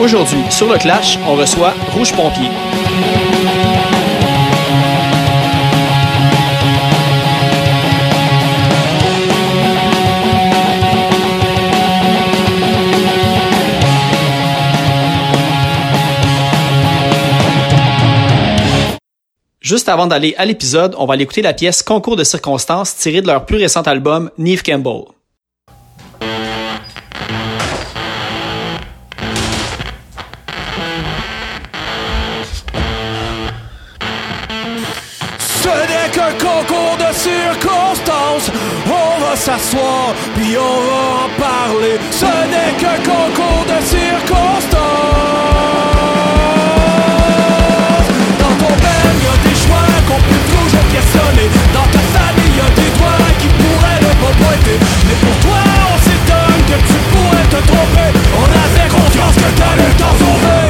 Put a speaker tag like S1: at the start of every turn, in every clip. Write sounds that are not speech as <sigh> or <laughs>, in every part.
S1: Aujourd'hui, sur le Clash, on reçoit Rouge Pompier. Juste avant d'aller à l'épisode, on va aller écouter la pièce Concours de circonstances tirée de leur plus récent album Neve Campbell.
S2: S'asseoir, puis on va en parler. Ce n'est qu'un concours de circonstances. Dans ton père, y a des choix qu'on peut toujours questionner. Dans ta famille, y a des doigts qui pourraient ne pas pointer. Mais pour toi, on s'étonne que tu pourrais te tromper. On avait confiance que t'allais t'en sauver.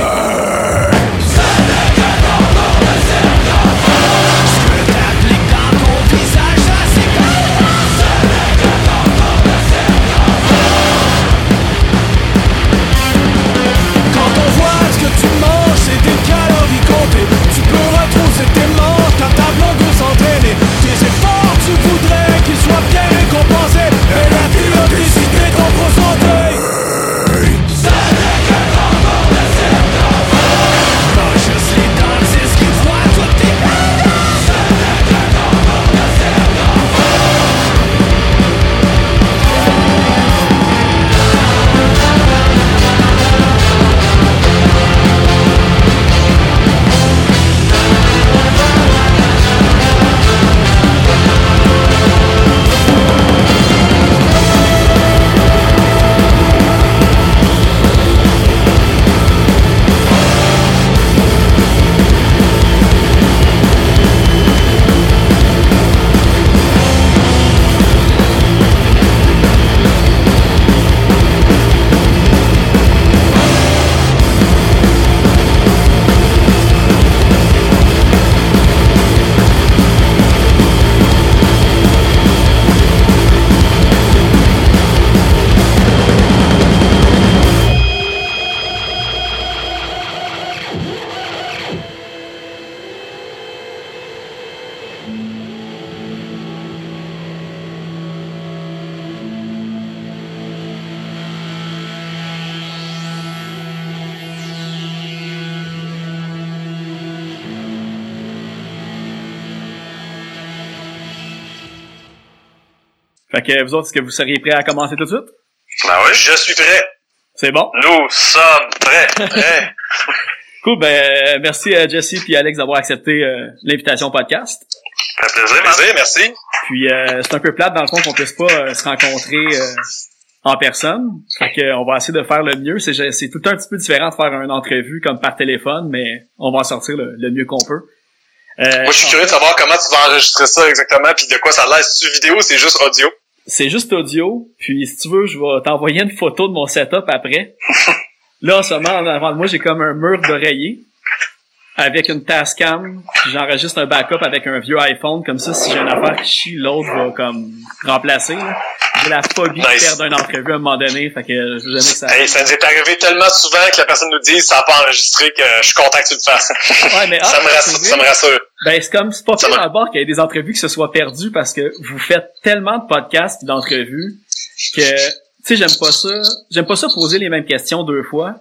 S2: Que
S1: vous autres, est-ce que vous seriez prêts à commencer tout de suite?
S3: Ben oui, je suis prêt.
S1: C'est bon?
S3: Nous sommes prêts. Prêts. <laughs>
S1: Cool, ben euh, merci à Jesse et Alex d'avoir accepté euh, l'invitation au podcast.
S3: Un plaisir, plaisir, merci.
S1: Puis euh, c'est un peu plate dans le fond qu'on puisse pas euh, se rencontrer euh, en personne. Fait que on va essayer de faire le mieux. C'est c'est tout un petit peu différent de faire une entrevue comme par téléphone, mais on va en sortir le, le mieux qu'on peut. Euh,
S3: Moi, je suis curieux de savoir comment tu vas enregistrer ça exactement, puis de quoi ça a l'air. C'est-tu vidéo ou c'est juste audio?
S1: C'est juste audio, puis si tu veux, je vais t'envoyer une photo de mon setup après. <laughs> Là, en ce moment, en avant de moi, j'ai comme un mur d'oreiller avec une Tascam, j'enregistre un backup avec un vieux iPhone, comme ça, si j'ai une affaire qui chie, l'autre va comme remplacer. J'ai la phobie de
S3: Nice.
S1: perdre une entrevue à un moment donné, fait que je veux jamais que ça
S3: Hey, ça nous est arrivé tellement souvent que la personne nous dise ça n'a pas enregistré que je suis content que tu le fasses.
S1: Ouais, mais,
S3: ça, <laughs>
S1: ah,
S3: me
S1: c'est
S3: rassure, ça me rassure.
S1: Ben, c'est comme, c'est pas
S3: Ça
S1: pire
S3: va.
S1: d'abord qu'il y ait des entrevues qui se soient perdues parce que vous faites tellement de podcasts d'entrevues que, tu sais, j'aime pas ça. J'aime pas ça poser les mêmes questions deux fois.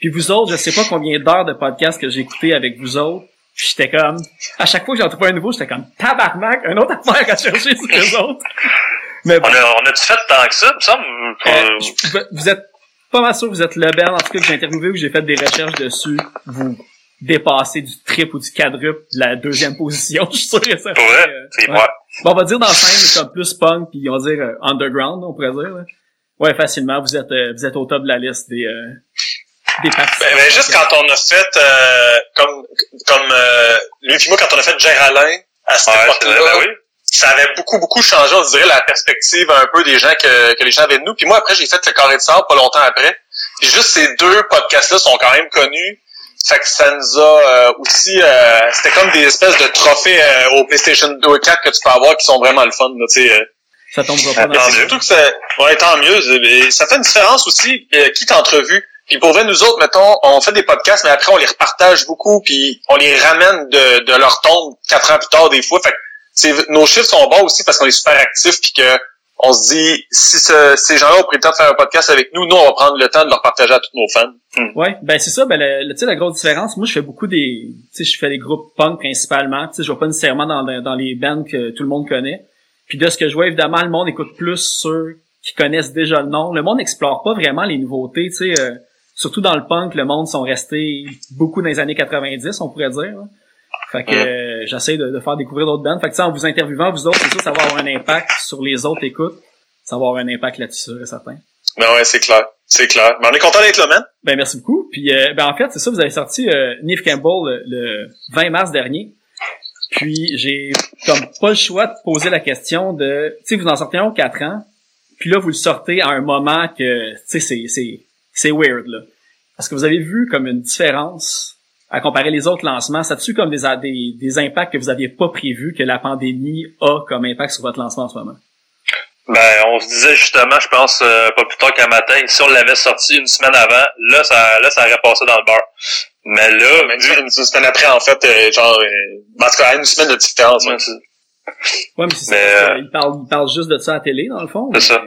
S1: Puis vous autres, je sais pas combien d'heures de podcasts que j'ai écouté avec vous autres. Puis j'étais comme, à chaque fois que j'en trouvais un nouveau, j'étais comme, tabarnak, un autre affaire à chercher sur les autres. Mais bon,
S3: On a-tu fait tant que ça, me semble?
S1: euh, je- vous êtes pas mal sûr que vous êtes le bel, en tout cas, que j'ai interviewé ou que j'ai fait des recherches dessus. Vous dépassez du triple ou du quadruple de la deuxième position, <laughs> je suis sûr que ça euh,
S3: C'est
S1: ouais.
S3: moi.
S1: Bon, on va dire dans la scène comme plus punk puis on va dire euh, underground, on pourrait dire. là. Ouais, facilement. Vous êtes, euh, vous êtes au top de la liste des, euh, des.
S3: Ben, ben, juste quand on a fait, euh, comme, comme euh, lui et moi, quand on a fait Géraldin, à cette époque-là,
S4: ben oui.
S3: ça avait beaucoup, beaucoup changé, on dirait, la perspective un peu des gens que, que les gens avaient de nous. Puis moi, après, j'ai fait le Carré de Sable pas longtemps après. Puis juste ces deux podcasts-là sont quand même connus. Fait que ça nous a euh, aussi... euh, C'était comme des espèces de trophées euh, au PlayStation 2 et 4 que tu peux avoir qui sont vraiment le fun. Là, tu sais, euh.
S1: Ça tombera pas dans
S3: surtout que ça... Ouais, tant mieux. Et ça fait une différence aussi euh, qui t'entrevue. Puis pour vrai, nous autres, mettons, on fait des podcasts, mais après, on les repartage beaucoup, puis on les ramène de, de leur tombe quatre ans plus tard des fois. Fait que nos chiffres sont bons aussi parce qu'on est super actifs, puis que on se dit, si ce- ces gens-là ont pris le temps de faire un podcast avec nous, nous, on va prendre le temps de leur partager à tous nos fans.
S1: Ouais, ben c'est ça, ben le, le- la grosse différence, moi je fais beaucoup des tu sais je fais des groupes punk principalement, tu sais je vais pas nécessairement dans dans les bands que tout le monde connaît. Puis de ce que je vois évidemment le monde écoute plus ceux qui connaissent déjà le nom. Le monde n'explore pas vraiment les nouveautés, tu sais euh, surtout dans le punk, le monde sont restés beaucoup dans les années 90, on pourrait dire. là. Fait que euh, j'essaie de, de faire découvrir d'autres bands. Fait que tu sais, en vous interviewant vous autres, c'est sûr ça va avoir un impact sur les autres écoutes. Ça va avoir un impact là-dessus, et certain.
S3: Mais ouais, c'est clair. C'est clair. Mais on est content d'être là, man.
S1: Ben merci beaucoup. Puis euh, ben en fait, c'est ça, vous avez sorti euh, Neve Campbell le, le 20 mars dernier. Puis j'ai comme pas le choix de poser la question de tu sais vous en sortez un aux 4 ans. Puis là vous le sortez à un moment que tu sais c'est c'est weird là. Parce que vous avez vu comme une différence à comparer les autres lancements, ça dessus comme des, des des impacts que vous aviez pas prévus que la pandémie a comme impact sur votre lancement en ce moment.
S4: Ben, on se disait justement, je pense, euh, pas plus tard qu'un matin, si on l'avait sorti une semaine avant, là, ça, là, ça aurait passé dans le beurre. Mais là,
S3: Même une, une semaine après, en fait, euh, genre, euh, en tout cas, une semaine de différence. ouais.
S4: ouais,
S1: mais c'est
S4: Mais,
S1: ça,
S4: euh,
S1: il parle il parle juste de ça à la télé dans le fond.
S4: C'est ça.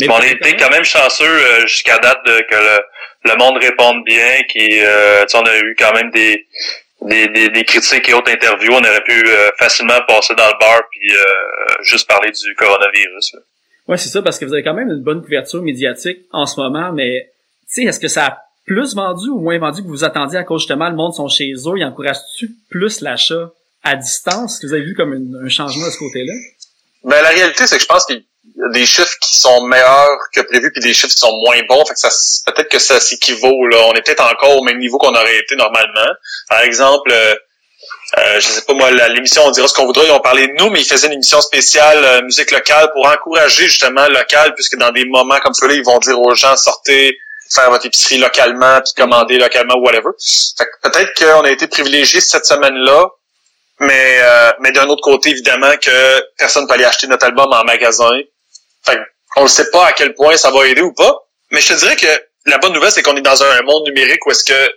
S1: Mais
S4: on a été quand même chanceux euh, jusqu'à date de, que le, le monde réponde bien, qui, euh, tu sais, on a eu quand même des, des, des, des critiques et autres interviews. On aurait pu euh, facilement passer dans le bar puis euh, juste parler du coronavirus. là.
S1: Ouais, c'est ça, parce que vous avez quand même une bonne couverture médiatique en ce moment, mais tu sais, est-ce que ça a plus vendu ou moins vendu que vous vous attendiez à cause justement le monde sont chez eux, ils encouragent-tu plus l'achat à distance? Est-ce que vous avez vu comme une- un changement de ce côté-là?
S3: Mais la réalité, c'est que je pense qu'il y a des chiffres qui sont meilleurs que prévu, puis des chiffres qui sont moins bons. Fait que ça, peut-être que ça s'équivaut. Là, on est peut-être encore au même niveau qu'on aurait été normalement. Par exemple, euh, euh, je sais pas moi, l'émission On dira ce qu'on voudra, ils ont parlé de nous, mais ils faisaient une émission spéciale euh, musique locale pour encourager justement local, puisque dans des moments comme ceux-là, ils vont dire aux gens sortez faire votre épicerie localement, puis commander localement, whatever. Fait que peut-être qu'on a été privilégiés cette semaine-là, mais euh, mais d'un autre côté, évidemment, que personne ne peut aller acheter notre album en magasin. Fait que on ne sait pas à quel point ça va aider ou pas. Mais je te dirais que la bonne nouvelle, c'est qu'on est dans un monde numérique où est-ce que,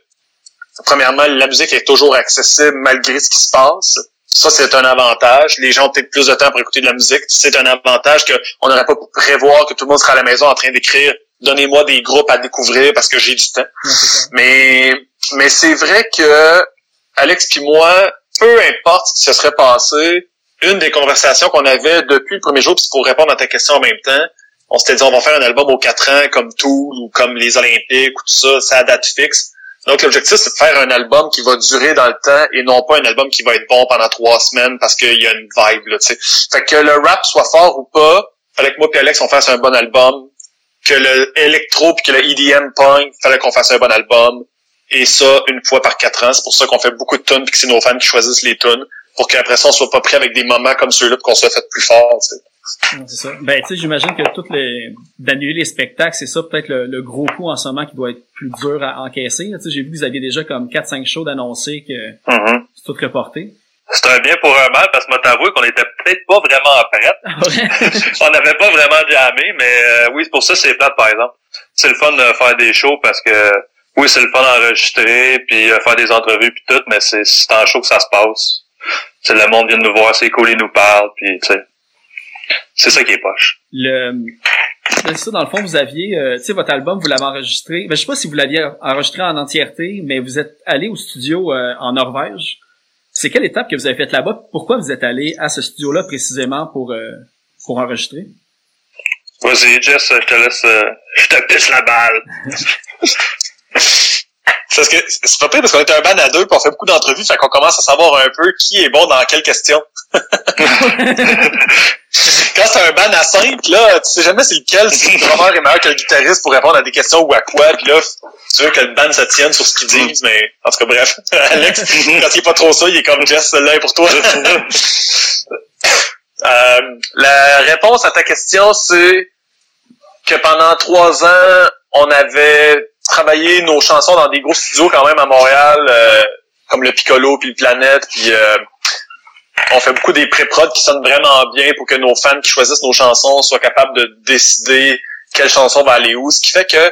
S3: premièrement, la musique est toujours accessible malgré ce qui se passe. Ça, c'est un avantage. Les gens ont peut-être plus de temps pour écouter de la musique. C'est un avantage qu'on n'aurait pas pu prévoir que tout le monde sera à la maison en train d'écrire « Donnez-moi des groupes à découvrir parce que j'ai du temps ». Mais, mais c'est vrai que Alex puis moi, peu importe ce qui se serait passé, une des conversations qu'on avait depuis le premier jour, puis pour répondre à ta question en même temps, on s'était dit on va faire un album aux quatre ans comme Tool ou comme les Olympiques ou tout ça, c'est à date fixe. Donc l'objectif c'est de faire un album qui va durer dans le temps et non pas un album qui va être bon pendant trois semaines parce qu'il y a une vibe là, tu sais. Fait que le rap soit fort ou pas, fallait que moi et Alex on fasse un bon album. Que le électro puis que le EDM punk, fallait qu'on fasse un bon album. Et ça, une fois par quatre ans. C'est pour ça qu'on fait beaucoup de tunes puis que c'est nos fans qui choisissent les tunes. Pour qu'après ça, on soit pas prêt avec des moments comme ceux-là qu'on soit fait plus fort, tu sais.
S1: Non, c'est ça. Ben, tu sais, j'imagine que toutes les, d'annuler les spectacles, c'est ça peut-être le, le gros coup en ce moment qui doit être plus dur à encaisser. Tu sais, j'ai vu que vous aviez déjà comme 4-5 shows d'annoncer que
S4: Mhm.
S1: c'est tout reporté.
S4: C'est un bien pour un mal parce que moi t'avoue qu'on était peut-être pas vraiment prêts.
S1: Ah ouais? <laughs>
S4: on n'avait pas vraiment jammé, mais euh, oui, pour ça c'est plate par exemple. C'est le fun de faire des shows parce que oui, c'est le fun d'enregistrer puis euh, faire des entrevues puis tout, mais c'est c'est en show que ça se passe. C'est le monde vient de nous voir, c'est cool, ils nous parlent puis tu sais. C'est ça qui est poche.
S1: le ben, c'est ça dans le fond vous aviez euh, tu sais votre album vous l'avez enregistré ben je sais pas si vous l'aviez enregistré en entièreté mais vous êtes allé au studio euh, en Norvège c'est quelle étape que vous avez faite là-bas? Pourquoi vous êtes allé à ce studio là précisément pour euh, pour enregistrer?
S4: Vas-y, Jess, je te laisse je te pisse la balle. <laughs>
S3: Parce que c'est pas pire parce qu'on est un band à deux puis on fait beaucoup d'entrevues, fait qu'on commence à savoir un peu qui est bon dans quelle question. <laughs> quand c'est un band à 5, là, tu sais jamais c'est lequel, si le drummer est meilleur que le guitariste pour répondre à des questions ou à quoi, puis là, tu veux que le band se tienne sur ce qu'ils disent, mais en tout cas, bref. <laughs> Alex, quand il est pas trop ça, il est comme Jess, celle-là est pour toi. <laughs> Euh, la réponse à ta question, c'est que pendant trois ans, on avait travaillé nos chansons dans des gros studios quand même à Montréal, euh, comme le Piccolo puis le Planète, puis euh, on fait beaucoup des pré-prod qui sonnent vraiment bien pour que nos fans qui choisissent nos chansons soient capables de décider quelle chanson va aller où, ce qui fait que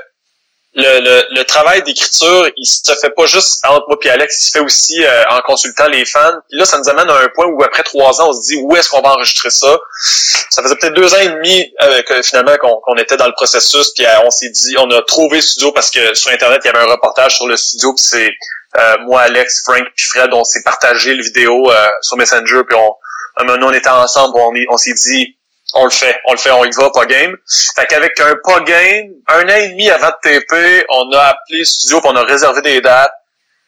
S3: le, le, le travail d'écriture, il se fait pas juste entre moi et Alex, il se fait aussi euh, en consultant les fans. Puis là, ça nous amène à un point où après trois ans, on se dit où est-ce qu'on va enregistrer ça? Ça faisait peut-être deux ans et demi euh, que finalement qu'on était dans le processus, puis euh, on s'est dit, on a trouvé le studio parce que sur internet il y avait un reportage sur le studio, puis c'est moi, Alex, Frank, puis Fred, on s'est partagé le vidéo sur Messenger, puis on, un moment, on était ensemble, on s'est dit on le fait, on le fait, on y va, pas game. Fait qu'avec un pas game, un an et demi avant de TP, on a appelé studio, puis on a réservé des dates.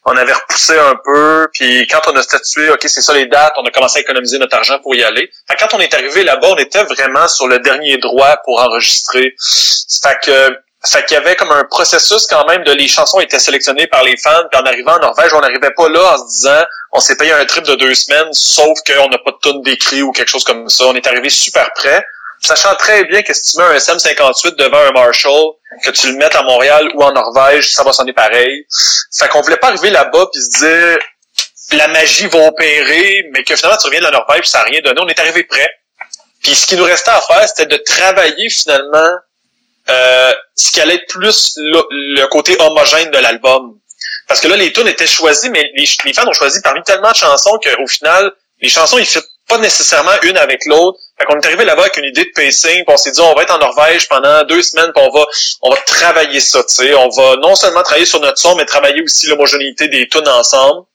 S3: On avait repoussé un peu, puis quand on a statué, ok, c'est ça les dates, on a commencé à économiser notre argent pour y aller. Fait quand on est arrivé là-bas, on était vraiment sur le dernier droit pour enregistrer. Fait que fait qu'il y avait comme un processus quand même de les chansons étaient sélectionnées par les fans. Puis en arrivant en Norvège, on n'arrivait pas là en se disant on s'est payé un trip de deux semaines, sauf qu'on n'a pas de tonne d'écrit ou quelque chose comme ça. On est arrivé super près, sachant très bien que si tu mets un SM58 devant un Marshall, que tu le mettes à Montréal ou en Norvège, ça va sonner pareil. Fait qu'on voulait pas arriver là-bas puis se dire la magie va opérer, mais que finalement tu reviens de la Norvège, ça n'a rien donné. On est arrivé prêt. Puis ce qui nous restait à faire, c'était de travailler finalement euh, ce qui allait être plus le, côté homogène de l'album. Parce que là, les tunes étaient choisies, mais les, fans ont choisi parmi tellement de chansons qu'au final, les chansons, ils fitent pas nécessairement une avec l'autre. Fait qu'on est arrivé là-bas avec une idée de pacing, puis on s'est dit on va être en Norvège pendant deux semaines, puis on va on va travailler ça, tu sais. On va non seulement travailler sur notre son, mais travailler aussi l'homogénéité des tunes ensemble.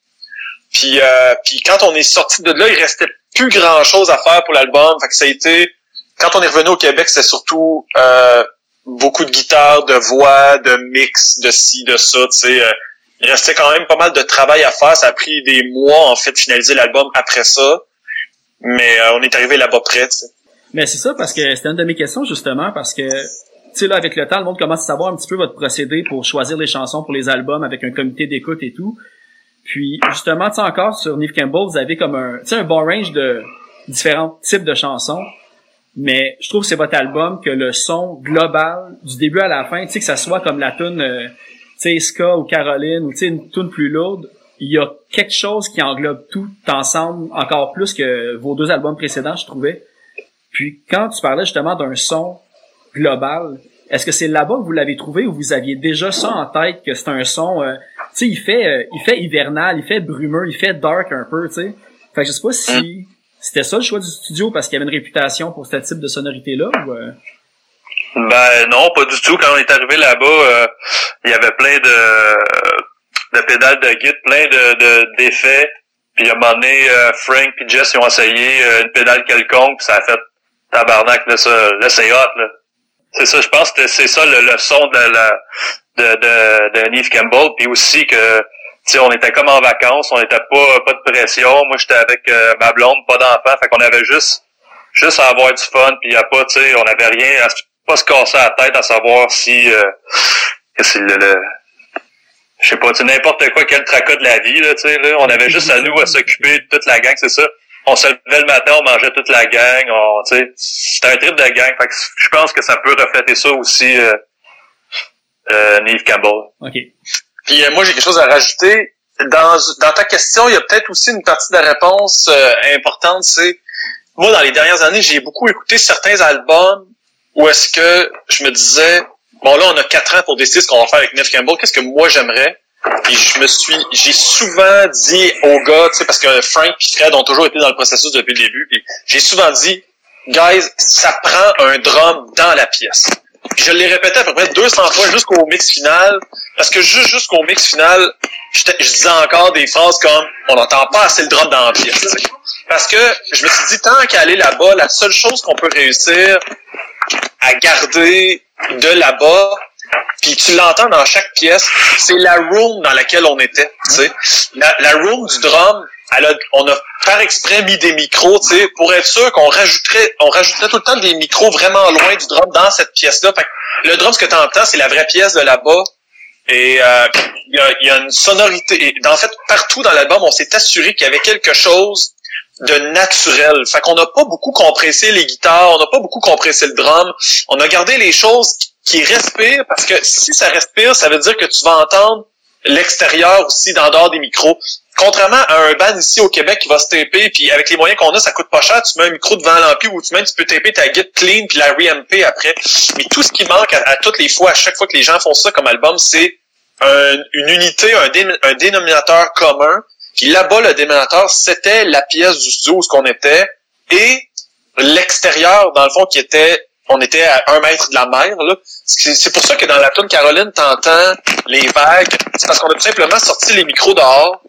S3: Puis euh, quand on est sorti de là, il restait plus grand chose à faire pour l'album. Fait que ça a été quand on est revenu au Québec, c'était surtout euh, beaucoup de guitares, de voix, de mix, de ci, de ça, tu sais. Euh, il restait quand même pas mal de travail à faire. Ça a pris des mois, en fait, de finaliser l'album après ça. Mais euh, on est arrivé là-bas près, tu sais.
S1: Mais c'est ça, parce que c'était une de mes questions, justement, parce que, tu sais, là, avec le temps, le monde commence à savoir un petit peu votre procédé pour choisir les chansons pour les albums avec un comité d'écoute et tout. Puis, justement, tu sais, encore, sur Neve Campbell, vous avez comme un, tu sais, un bon range de différents types de chansons mais je trouve que c'est votre album que le son global du début à la fin, tu sais que ça soit comme la tune euh, sais Ska ou Caroline ou une tune plus lourde, il y a quelque chose qui englobe tout ensemble encore plus que vos deux albums précédents, je trouvais. Puis quand tu parlais justement d'un son global, est-ce que c'est là-bas que vous l'avez trouvé ou vous aviez déjà ça en tête que c'est un son euh, tu sais il fait euh, il fait hivernal, il fait brumeux, il fait dark un peu, tu sais. Fait que je sais pas si c'était ça le choix du studio parce qu'il y avait une réputation pour ce type de sonorité-là ou euh?
S4: Ben non, pas du tout. Quand on est arrivé là-bas, euh, il y avait plein de, de pédales de guide, plein de d'effets. puis à un moment donné, euh, Frank et Jess ils ont essayé une pédale quelconque, puis ça a fait tabarnak, là, ça, là c'est hot, là. C'est ça, je pense que c'est ça le, son de la de, de, de Neve Campbell, puis aussi que sais, on était comme en vacances, on n'était pas pas de pression. Moi, j'étais avec euh, ma blonde, pas d'enfant, fait qu'on avait juste juste à avoir du fun, puis à pas, tu sais, on avait rien, à pas se casser la tête à savoir si euh, c'est le, le je sais pas, tu n'importe quoi, quel tracas de la vie, là, tu sais, là. On avait juste à nous à s'occuper de toute la gang, c'est ça. On se levait le matin, on mangeait toute la gang, on, tu sais, c'était un trip de gang. Fait que je pense que ça peut refléter ça aussi, euh, euh Neve Campbell.
S1: OK.
S3: Puis euh, moi, j'ai quelque chose à rajouter. Dans, dans ta question, il y a peut-être aussi une partie de la réponse euh, importante, c'est moi, dans les dernières années, j'ai beaucoup écouté certains albums où est-ce que je me disais, bon là, on a quatre ans pour décider ce qu'on va faire avec Neve Campbell, qu'est-ce que moi j'aimerais? Puis je me suis, j'ai souvent dit aux gars, tu sais, parce que Frank et Fred ont toujours été dans le processus depuis le début, puis j'ai souvent dit, guys, ça prend un drum dans la pièce je l'ai répété à peu près 200 fois jusqu'au mix final, parce que juste jusqu'au mix final, je, disais encore des phrases comme « on n'entend pas assez le drum dans la pièce ». Parce que je me suis dit, tant qu'à aller là-bas, la seule chose qu'on peut réussir à garder de là-bas, puis tu l'entends dans chaque pièce, c'est la room dans laquelle on était. La, la room du drum, on a par exprès mis des micros, tu sais, pour être sûr qu'on rajouterait, on rajouterait tout le temps des micros vraiment loin du drum dans cette pièce-là. Le drum, ce que tu entends, c'est la vraie pièce de là-bas. Et euh, il y, a, y, a, une sonorité. Et en fait, partout dans l'album, on s'est assuré qu'il y avait quelque chose de naturel. Fait qu'on n'a pas beaucoup compressé les guitares, on n'a pas beaucoup compressé le drum. On a gardé les choses qui respirent parce que si ça respire, ça veut dire que tu vas entendre l'extérieur aussi dans dehors des micros. Contrairement à un band ici au Québec qui va se taper, puis avec les moyens qu'on a, ça coûte pas cher, tu mets un micro devant l'ampli ou tu mets, tu peux taper ta guide clean puis la re après. Mais tout ce qui manque à, toutes les fois, à chaque fois que les gens font ça comme album, c'est un, une unité, un, un dénominateur commun. Puis là-bas, le dénominateur, c'était la pièce du studio où ce qu'on était et l'extérieur, dans le fond, qui était on était à un mètre de la mer. Là. C'est pour ça que dans la tune Caroline, t'entends les vagues. C'est parce qu'on a tout simplement sorti les micros dehors.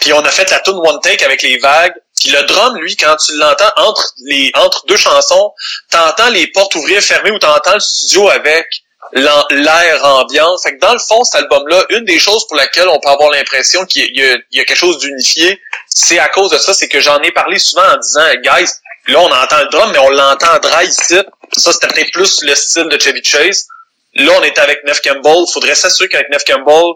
S3: Puis on a fait la tune One Take avec les vagues. Puis le drum, lui, quand tu l'entends entre les entre deux chansons, t'entends les portes ouvrir fermées ou t'entends le studio avec l'air ambiant. Fait que dans le fond, cet album-là, une des choses pour laquelle on peut avoir l'impression qu'il y, a quelque chose d'unifié, c'est à cause de ça, c'est que j'en ai parlé souvent en disant, guys, Là, on entend le drum, mais on l'entend dry ici. Ça, c'était plus le style de Chevy Chase. Là, on est avec Neff Campbell. Faudrait s'assurer qu'avec Neff Campbell,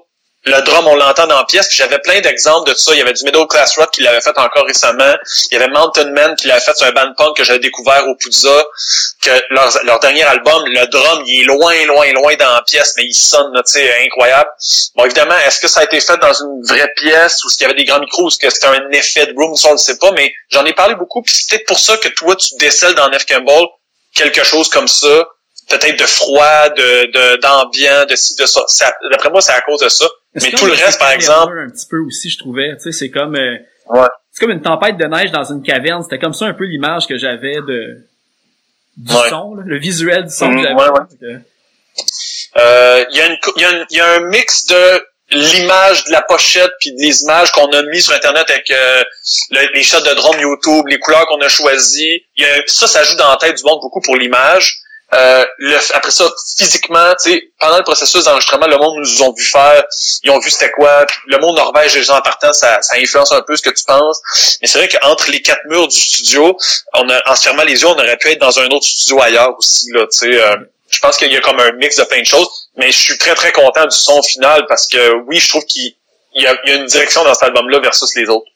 S3: le drum, on l'entend dans la pièce. Puis j'avais plein d'exemples de ça. Il y avait du Middle Class Rock qui l'avait fait encore récemment. Il y avait Mountain Man qui l'avait fait sur un band punk que j'avais découvert au Puzza. Que leur, leur, dernier album, le drum, il est loin, loin, loin dans la pièce, mais il sonne, tu sais, incroyable. Bon, évidemment, est-ce que ça a été fait dans une vraie pièce ou est-ce qu'il y avait des grands micros ou est-ce que c'était un effet de room, ça on le sait pas, mais j'en ai parlé beaucoup. Puis c'est peut-être pour ça que toi, tu décèles dans Neff Campbell quelque chose comme ça peut-être de froid, de d'ambiant, de ci, de ça. D'après moi, c'est à cause de ça. Mais tout le reste, par exemple.
S1: Un petit peu aussi, je trouvais. Tu sais, c'est comme. Euh,
S3: ouais.
S1: C'est comme une tempête de neige dans une caverne. C'était comme ça un peu l'image que j'avais de du son, le visuel du son que
S3: mmh, j'avais. Euh, il y, a une, y, y a un mix de l'image de la pochette puis des images qu'on a mis sur internet avec euh, les shots de drone YouTube, les couleurs qu'on a choisies. Y a, ça, ça joue dans la tête du monde beaucoup pour l'image. Euh, le, après ça, physiquement, pendant le processus d'enregistrement, le monde nous ont vu faire, ils ont vu c'était quoi, le monde norvège, les gens en partant, ça, ça influence un peu ce que tu penses. Mais c'est vrai qu'entre les quatre murs du studio, on a, en se fermant les yeux, on aurait pu être dans un autre studio ailleurs aussi, là. Euh, je pense qu'il y a comme un mix de plein de choses, mais je suis très, très content du son final parce que, oui, je trouve qu'il y a, y a une direction dans cet album-là versus les autres.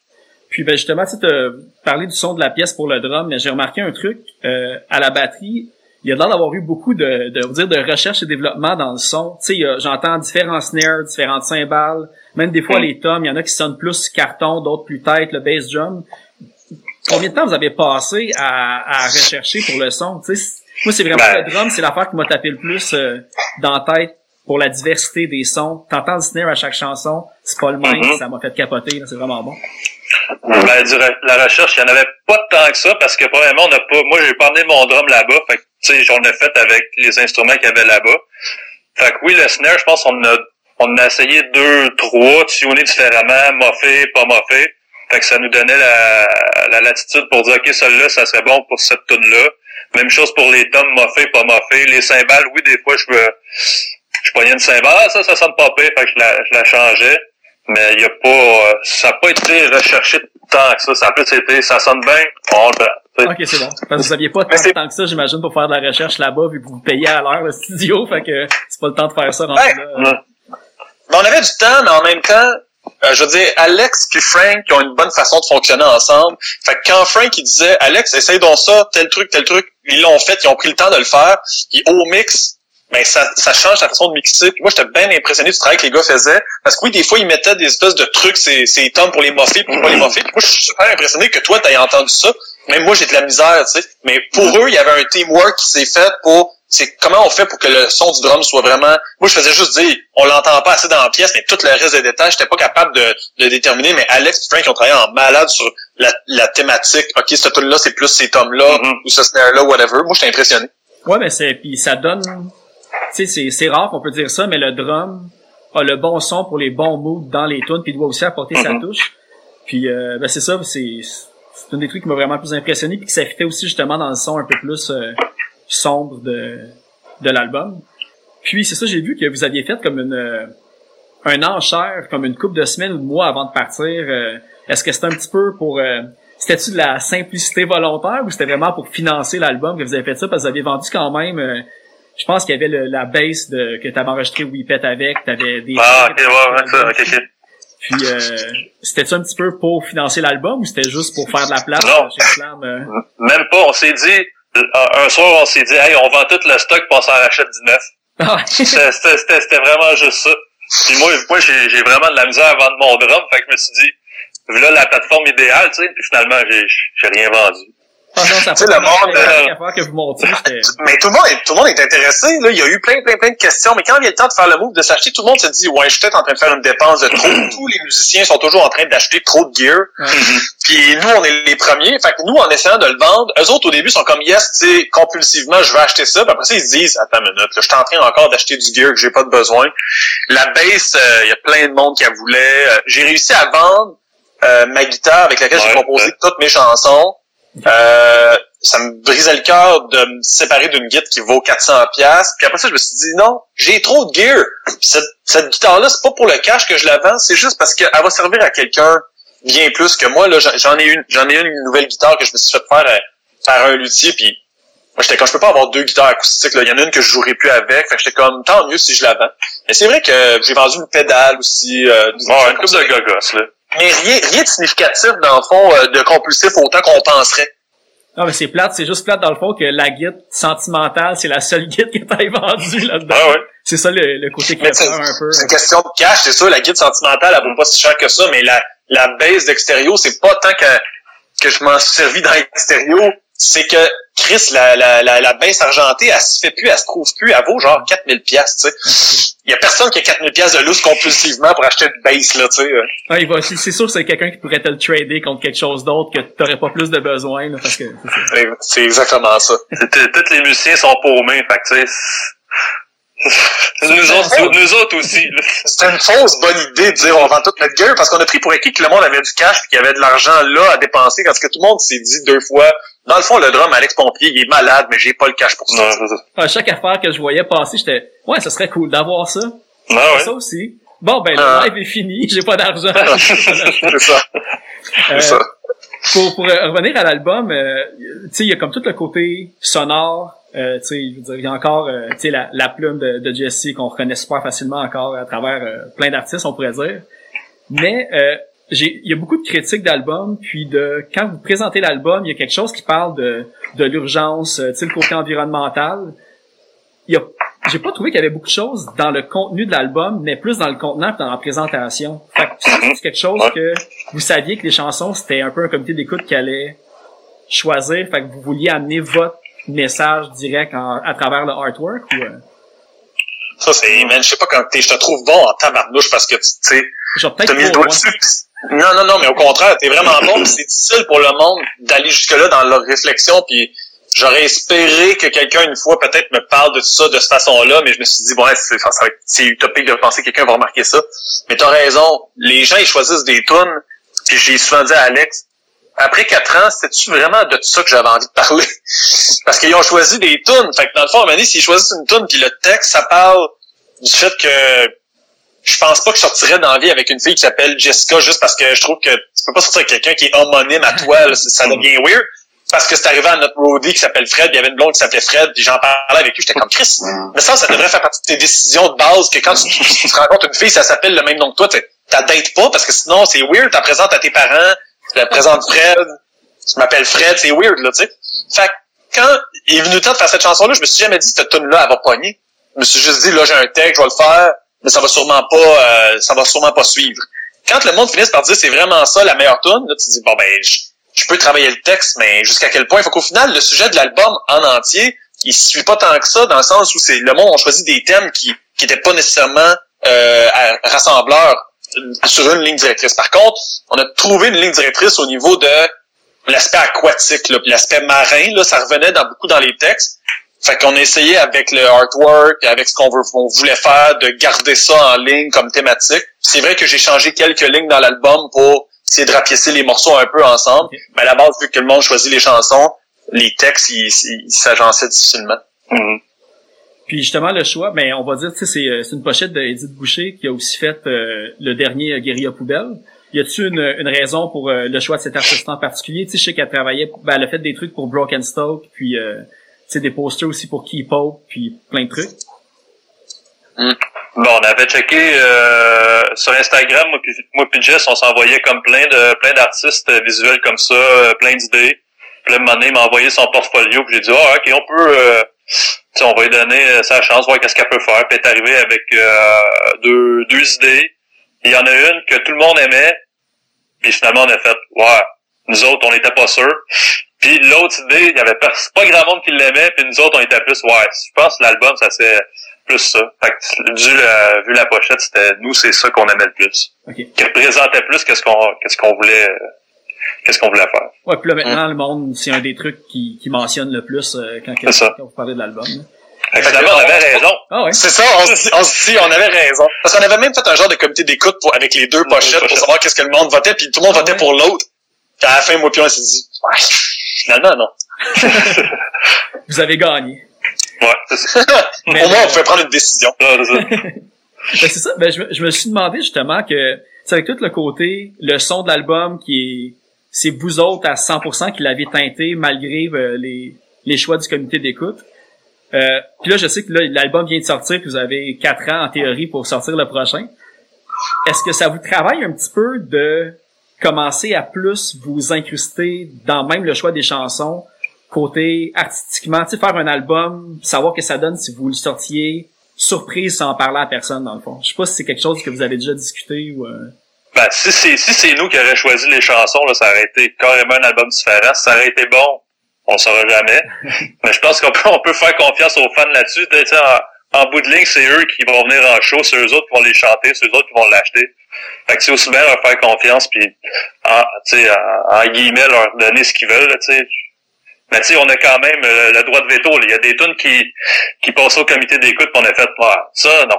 S1: Puis ben justement, tu as parlé du son de la pièce pour le drum, mais j'ai remarqué un truc euh, à la batterie il y a l'air d'avoir eu beaucoup de, de, dire, de recherche et développement dans le son. Tu sais, j'entends différents snares, différentes cymbales, même des fois les tomes, il y en a qui sonnent plus carton, d'autres plus tête, le bass drum. Combien de temps vous avez passé à, à rechercher pour le son? Tu sais, moi, c'est vraiment ben. le drum, c'est l'affaire qui m'a tapé le plus euh, dans la tête pour la diversité des sons. T'entends le snare à chaque chanson, c'est pas le même, mm-hmm. ça m'a fait capoter, c'est vraiment bon.
S4: Ben, la recherche, il n'y en avait pas tant que ça parce que probablement on n'a pas. Moi, j'ai pas emmené mon drum là-bas. Fait sais, j'en ai fait avec les instruments qu'il y avait là-bas. Fait que oui, le snare, je pense qu'on a on a essayé deux, trois, tuner différemment, moffé, pas moffé. Fait que ça nous donnait la, la latitude pour dire, OK, celui-là, ça serait bon pour cette tune-là. Même chose pour les tomes moffés, pas moffés. Les cymbales, oui, des fois, je me, je prenais une cymbale, ah, ça, ça sonne pas pire, fait que je la, je la changeais. Mais il y a pas, ça n'a pas été recherché tant que ça. Ça a plus été, ça sonne bien, on le
S1: Ok, c'est bon. Parce que vous aviez pas tant, tant que ça, j'imagine, pour faire de la recherche là-bas, vu que vous payez à l'heure le studio, <laughs> fait que c'est pas le temps de faire ça
S3: rendu là. Mais on avait du temps, mais en même temps, euh, je veux dire, Alex puis Frank ont une bonne façon de fonctionner ensemble. Fait que quand Frank il disait Alex, essaye donc ça, tel truc, tel truc, ils l'ont fait, ils ont pris le temps de le faire. Puis au mix, ben ça, ça change la façon de mixer. Puis moi, j'étais bien impressionné du travail que les gars faisaient. Parce que oui, des fois, ils mettaient des espèces de trucs, ces, ces tomes pour les moffer, pour pas les moffer. Puis moi, je suis super impressionné que toi, t'aies entendu ça. Même moi, j'ai de la misère, tu sais. Mais pour eux, il y avait un teamwork qui s'est fait pour c'est comment on fait pour que le son du drum soit vraiment. Moi, je faisais juste dire, on l'entend pas assez dans la pièce, mais tout le reste des détails, j'étais pas capable de, de déterminer. Mais Alex et Frank ont travaillé en malade sur la, la thématique. Ok, ce tune là c'est plus ces tomes là mm-hmm. ou ce snare là, whatever. Moi, j'étais impressionné.
S1: Ouais, mais c'est puis ça donne. Tu sais, c'est rare qu'on peut dire ça, mais le drum a le bon son pour les bons moods dans les tunes, puis il doit aussi apporter sa mm-hmm. touche. Puis euh, ben c'est ça, c'est c'est un des trucs qui m'a vraiment plus impressionné puis qui s'affichait aussi justement dans le son un peu plus euh, sombre de, de l'album. Puis c'est ça, j'ai vu que vous aviez fait comme une euh, un enchère, comme une coupe de semaines ou de mois avant de partir. Euh, est-ce que c'était un petit peu pour... Euh, c'était-tu de la simplicité volontaire ou c'était vraiment pour financer l'album que vous avez fait ça? Parce que vous avez vendu quand même... euh, je pense qu'il y avait le- la base de, que tu avais enregistré Weepet avec, tu avais des...
S4: Ah, ok, ouais, ouais, ça, ok, ok.
S1: Puis, euh, c'était-tu un petit peu pour financer l'album ou c'était juste pour faire de la place
S4: Non.
S1: chez Flamme? euh?
S4: Même pas, on s'est dit, un un soir, on s'est dit, hey, on vend tout le stock, on s'en rachète du neuf.
S1: Ah,
S4: C'était vraiment juste ça. Puis moi, moi j'ai vraiment de la misère à vendre mon drum, fait que je me suis dit, voilà la plateforme idéale, tu sais, puis finalement, j'ai j'ai rien vendu.
S1: Ah non, ça
S3: le monde,
S1: la affaire que vous montiez, <laughs> c'était...
S3: Mais tout le monde est, tout le monde est intéressé. Là. Il y a eu plein, plein, plein de questions. Mais quand vient le temps de faire le move, de s'acheter, tout le monde se dit, ouais, je suis peut-être en train de faire une dépense de trop. <coughs> Tous les musiciens sont toujours en train d'acheter trop de gear.
S1: Ouais. <laughs>
S3: Puis nous, on est les premiers. Fait que nous, en essayant de le vendre, eux autres, au début, sont comme, yes, tu sais, compulsivement, je vais acheter ça. Puis après ça, ils se disent, attends une minute, là, je suis en train encore d'acheter du gear que j'ai pas de besoin. La bass, euh, il y a plein de monde qui la voulait. Euh, j'ai réussi à vendre euh, ma guitare avec laquelle j'ai composé
S4: ouais.
S3: toutes mes chansons. Euh, ça me brisait le cœur de me séparer d'une guitare qui vaut 400 pièces. Puis après ça, je me suis dit non, j'ai trop de gear. Puis cette, cette guitare-là, c'est pas pour le cash que je la vends, c'est juste parce qu'elle va servir à quelqu'un bien plus que moi. Là, j'en- ai une, j'en ai une, une nouvelle guitare que je me suis fait faire euh, par un luthier. Puis moi, j'étais comme je peux pas avoir deux guitares acoustiques. Là. Il y en a une que je jouerai plus avec. Fait que j'étais comme tant mieux si je la vends. Mais c'est vrai que j'ai vendu une pédale aussi. Euh,
S4: Bon, une couple de gogos, là.
S3: Mais rien, rien de significatif dans le fond euh, de compulsif autant qu'on penserait.
S1: Non, mais c'est plate, c'est juste plate dans le fond que la guide sentimentale, c'est la seule guide que t'as vendue là-dedans.
S4: Ah ouais.
S1: C'est ça le, le côté crèveur un peu.
S3: c'est une question de cash, c'est sûr. La guide sentimentale, elle vaut pas si cher que ça, mais la, la base d'extérieur, c'est pas tant que, que je m'en suis servi dans l'extérieur, c'est que Chris, la, la, la, la base argentée, elle se fait plus, elle se trouve plus, elle vaut genre 4000 pièces, tu sais. Il y a personne qui a 4000 pièces de lousse compulsivement pour acheter une base, là, tu sais.
S1: Ouais, il va, c'est c'est sûr que c'est quelqu'un qui pourrait te le trader contre quelque chose d'autre que t'aurais pas plus de besoin, là, parce que c'est ça.
S3: C'est- C'est exactement ça.
S4: Tous les musiciens sont paumés, fait que tu sais. c'est- Nous autres, nous autres aussi, là.
S3: C'était une fausse bonne idée de dire on vend toute notre gear parce qu'on a pris pour acquis que le monde avait du cash et qu'il y avait de l'argent là à dépenser parce que tout le monde s'est dit deux fois dans le fond le drum Alex Pompier il est malade mais j'ai pas le cash pour ça.
S4: Non.
S1: À chaque affaire que je voyais passer, j'étais, ouais, ça serait cool d'avoir ça.
S4: Ah ouais.
S1: Ça aussi. Bon, ben, le
S3: Ah.
S1: live est fini, <laughs> j'ai pas d'argent. <laughs>
S3: c'est ça.
S1: Euh,
S3: C'est ça.
S1: pour, pour euh, revenir à l'album, euh, tu sais, il y a comme tout le côté sonore. Euh, tu sais, je veux dire, il y a encore, euh, tu sais, la, la plume de, de Jesse qu'on reconnaît super facilement encore à travers euh, plein d'artistes, on pourrait dire. Mais euh, il y a beaucoup de critiques d'albums, puis de quand vous présentez l'album, il y a quelque chose qui parle de, de l'urgence, euh, tu sais, le côté environnemental. Il y a, j'ai pas trouvé qu'il y avait beaucoup de choses dans le contenu de l'album, mais plus dans le contenant que dans la présentation. Fait que c'est quelque chose que vous saviez que les chansons, c'était un peu un comité d'écoute qui allait choisir, fait que vous vouliez amener votre message direct en- à travers le artwork ou euh,
S3: Ça c'est man, je sais pas quand t'es, je te trouve bon en tabarnouche parce que tu sais t'as
S1: peut-être
S3: mis le doigt dessus. Non non non mais au contraire t'es vraiment bon c'est difficile pour le monde d'aller jusque là dans leur réflexion puis j'aurais espéré que quelqu'un une fois peut-être me parle de ça de cette façon-là mais je me suis dit bon ouais, c'est c'est utopique de penser que quelqu'un va remarquer ça mais t'as raison les gens ils choisissent des tunes puis j'ai souvent dit à Alex après quatre ans, c'était-tu vraiment de ça que j'avais envie de parler? <laughs> Parce qu'ils ont choisi des tunes. Fait que dans le fond, à un moment donné, s'ils choisissent une tune puis le texte, ça parle du fait que je pense pas que je sortirais dans la vie avec une fille qui s'appelle Jessica juste parce que je trouve que tu peux pas sortir avec quelqu'un qui est homonyme à toi, là, ça devient weird. Parce que c'est arrivé à notre roadie qui s'appelle Fred, il y avait une blonde qui s'appelait Fred, puis j'en parlais avec lui, j'étais comme Chris. Mais ça, ça devrait faire partie de tes décisions de base que quand tu, tu te rencontres une fille, ça s'appelle le même nom que toi, tu t'as date pas parce que sinon c'est weird, t'as présentes à tes parents, tu la présentes Fred, tu m'appelles Fred, c'est weird, là, tu sais. Fait que quand il est venu le temps de faire cette chanson-là, je me suis jamais dit cette tune-là, elle va pogner. Je me suis juste dit, là, j'ai un texte, je vais le faire, mais ça va sûrement pas, euh, ça va sûrement pas suivre. Quand le monde finisse par dire c'est vraiment ça la meilleure tune, là, tu te dis, bon, ben, je, je peux travailler le texte, mais jusqu'à quel point? Il faut qu'au final, le sujet de l'album en entier, il suit pas tant que ça, dans le sens où c'est, le monde a choisi des thèmes qui, qui étaient pas nécessairement, euh, rassembleurs euh, sur une ligne directrice. Par contre, on a trouvé une ligne directrice au niveau de l'aspect aquatique, l'aspect marin, là, ça revenait dans beaucoup dans les textes. Fait qu'on a essayé avec le artwork, et avec ce qu'on veut, on voulait faire, de garder ça en ligne comme thématique. C'est vrai que j'ai changé quelques lignes dans l'album pour essayer de rapiécer les morceaux un peu ensemble. Mais à la base, vu que le monde choisit les chansons, les textes, ils s'agençaient difficilement.
S4: Mhm.
S1: Puis justement le choix, ben on va dire, tu sais, c'est, euh, c'est une pochette de Edith Boucher qui a aussi fait euh, le dernier euh, Guérilla Poubelle. y a-tu une, une raison pour euh, le choix de cet artiste en particulier? Tu sais, je sais qu'elle travaillait, ben, elle a fait des trucs pour Broken Stoke, puis euh, des posters aussi pour Keep Hope, puis plein de trucs.
S4: Bon, on avait checké euh, sur Instagram, moi puis, Jess, on s'envoyait comme plein de plein d'artistes visuels comme ça, euh, plein d'idées. Puis il m'a envoyé son portfolio, puis j'ai dit Ah ok, on peut euh, on va lui donner euh, sa chance, voir qu'est-ce qu'elle peut faire. Puis elle est arrivée avec euh, deux, deux idées. Il y en a une que tout le monde aimait, puis finalement on a fait Ouais, nous autres, on n'était pas sûrs. Puis l'autre idée, il y avait pas, pas grand monde qui l'aimait, puis nous autres, on était plus Ouais, je pense que l'album, ça c'est plus ça. Fait que, vu, la, vu la pochette, c'était nous, c'est ça qu'on aimait le plus.
S1: OK.
S4: Qui représentait plus qu'est-ce qu'on qu'est-ce qu'on voulait qu'est-ce qu'on voulait faire.
S1: Ouais, puis là, maintenant, le monde, c'est un des trucs qui, qui mentionne le plus euh, quand,
S4: ça.
S1: quand vous parlez de l'album.
S4: que finalement, on avait raison.
S1: Ah ouais.
S3: C'est ça, on se, dit, on se dit, on avait raison. Parce qu'on avait même fait un genre de comité d'écoute pour- avec les deux pochettes pour savoir qu'est-ce que le monde votait, puis tout le monde
S1: Ah
S3: votait
S1: ouais.
S3: pour l'autre. Puis à la fin, moi puis on s'est dit, ouais, finalement, non. <laughs>
S1: Vous avez gagné.
S4: Ouais, c'est ça. <laughs>
S3: Au moins, on pouvait prendre une décision.
S4: Ouais, c'est ça. <laughs>
S1: Ben, c'est ça. Ben, je, me- je me suis demandé justement que, c'est avec tout le côté, le son de l'album qui est, c'est vous autres à 100% qui l'avez teinté malgré euh, les, les choix du comité d'écoute. Euh, puis là, je sais que là, l'album vient de sortir, puis vous avez quatre ans en théorie pour sortir le prochain. Est-ce que ça vous travaille un petit peu de commencer à plus vous incruster dans même le choix des chansons, côté artistiquement, tu sais, faire un album, savoir que ça donne si vous le sortiez surprise sans en parler à personne, dans le fond. Je sais pas si c'est quelque chose que vous avez déjà discuté ou... euh,
S4: Ben, si c'est si c'est nous qui aurions choisi les chansons, là, ça aurait été carrément un album différent. Ça aurait été bon, on saura jamais. <laughs> Mais je pense qu'on peut, on peut faire confiance aux fans là-dessus. En, en bout de ligne, c'est eux qui vont venir en show, c'est eux autres qui vont les chanter, c'est eux autres qui vont l'acheter. Fait que c'est aussi bien leur faire confiance, puis en, tu sais, en, en guillemets, leur donner ce qu'ils veulent, tu sais. Mais tu sais, on a quand même euh, le droit de veto. Il y a des tunes qui, qui passent au comité d'écoute, puis on a fait, ouais, ça, non.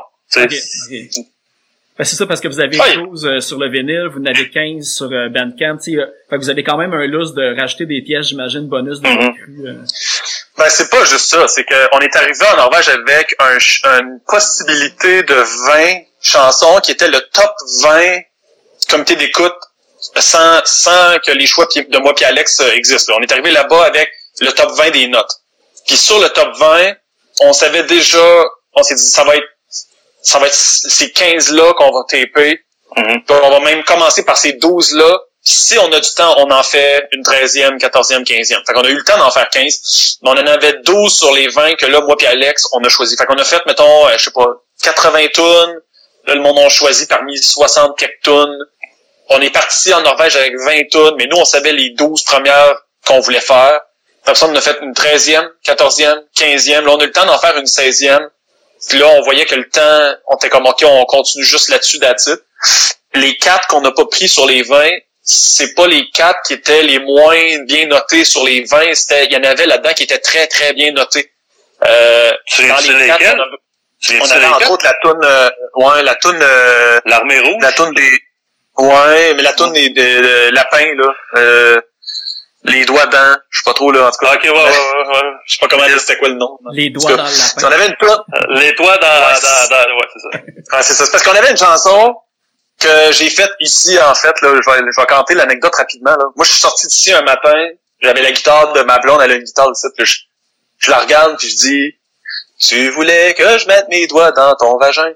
S1: Ben, c'est ça, parce que vous avez
S3: Ouais.
S1: 12 euh, sur le vinyle, vous en avez 15 sur euh, Bandcamp, tu sais, euh, fait que vous avez quand même un lousse de rajouter des pièces, j'imagine, bonus de
S4: Mhm.
S1: cru. euh.
S3: Ben, c'est pas juste ça. C'est qu'on est arrivé en Norvège avec un, une possibilité de 20 chansons qui était le top 20 du comité d'écoute sans, sans que les choix de moi et Alex euh, existent. On est arrivé là-bas avec le top 20 des notes. Puis sur le top 20, on savait déjà, on s'est dit, ça va être, ça va être ces 15-là qu'on va taper.
S4: Mhm.
S3: Puis on va même commencer par ces 12-là. Puis Si on a du temps, on en fait une 13e, 14e, 15e. Fait qu'on a eu le temps d'en faire 15. Mais on en avait 12 sur les 20 que là, moi puis Alex, on a choisi. Fait qu'on a fait, mettons, euh, je sais pas, 80 tunes. Là, le monde a choisi parmi 60 quelques tunes. On est parti en Norvège avec 20 tunes, mais nous, on savait les 12 premières qu'on voulait faire. Après ça, on a fait une 13e, 14e, 15e. Là, on a eu le temps d'en faire une 16e. Puis là, on voyait que le temps, on était comme, OK, on continue juste là-dessus, d'attitude les quatre qu'on n'a pas pris sur les 20, c'est pas les quatre qui étaient les moins bien notés sur les 20, c'était il y en avait là-dedans qui étaient très très bien notés. Euh,
S4: Tu
S3: dans les
S4: lesquels?
S3: On, avait entre autres la toune euh, ouais, la toune euh,
S4: L'armée rouge?
S3: la toune des Ouais, mais la toune des, des, des lapins là, euh, les doigts dents, je sais pas trop là en tout cas.
S4: Ok, ouais, ouais, ouais, ouais.
S3: Je sais pas comment dire c'était quoi le nom.
S1: Les doigts
S3: cas,
S1: dans le
S3: si
S1: lapin.
S3: on avait une toune
S4: Euh, Les toits dans,
S3: Ouais,
S4: dans, dans, ouais, c'est ça. <laughs>
S3: Ah, c'est ça. C'est parce qu'on avait une chanson que j'ai faite ici, en fait. Là, je, vais, je vais canter l'anecdote rapidement. Là. Moi, je suis sorti d'ici un matin. J'avais la guitare de ma blonde. Elle a une guitare ici. Puis je, je la regarde puis je dis « Tu voulais que je mette mes doigts dans ton vagin? »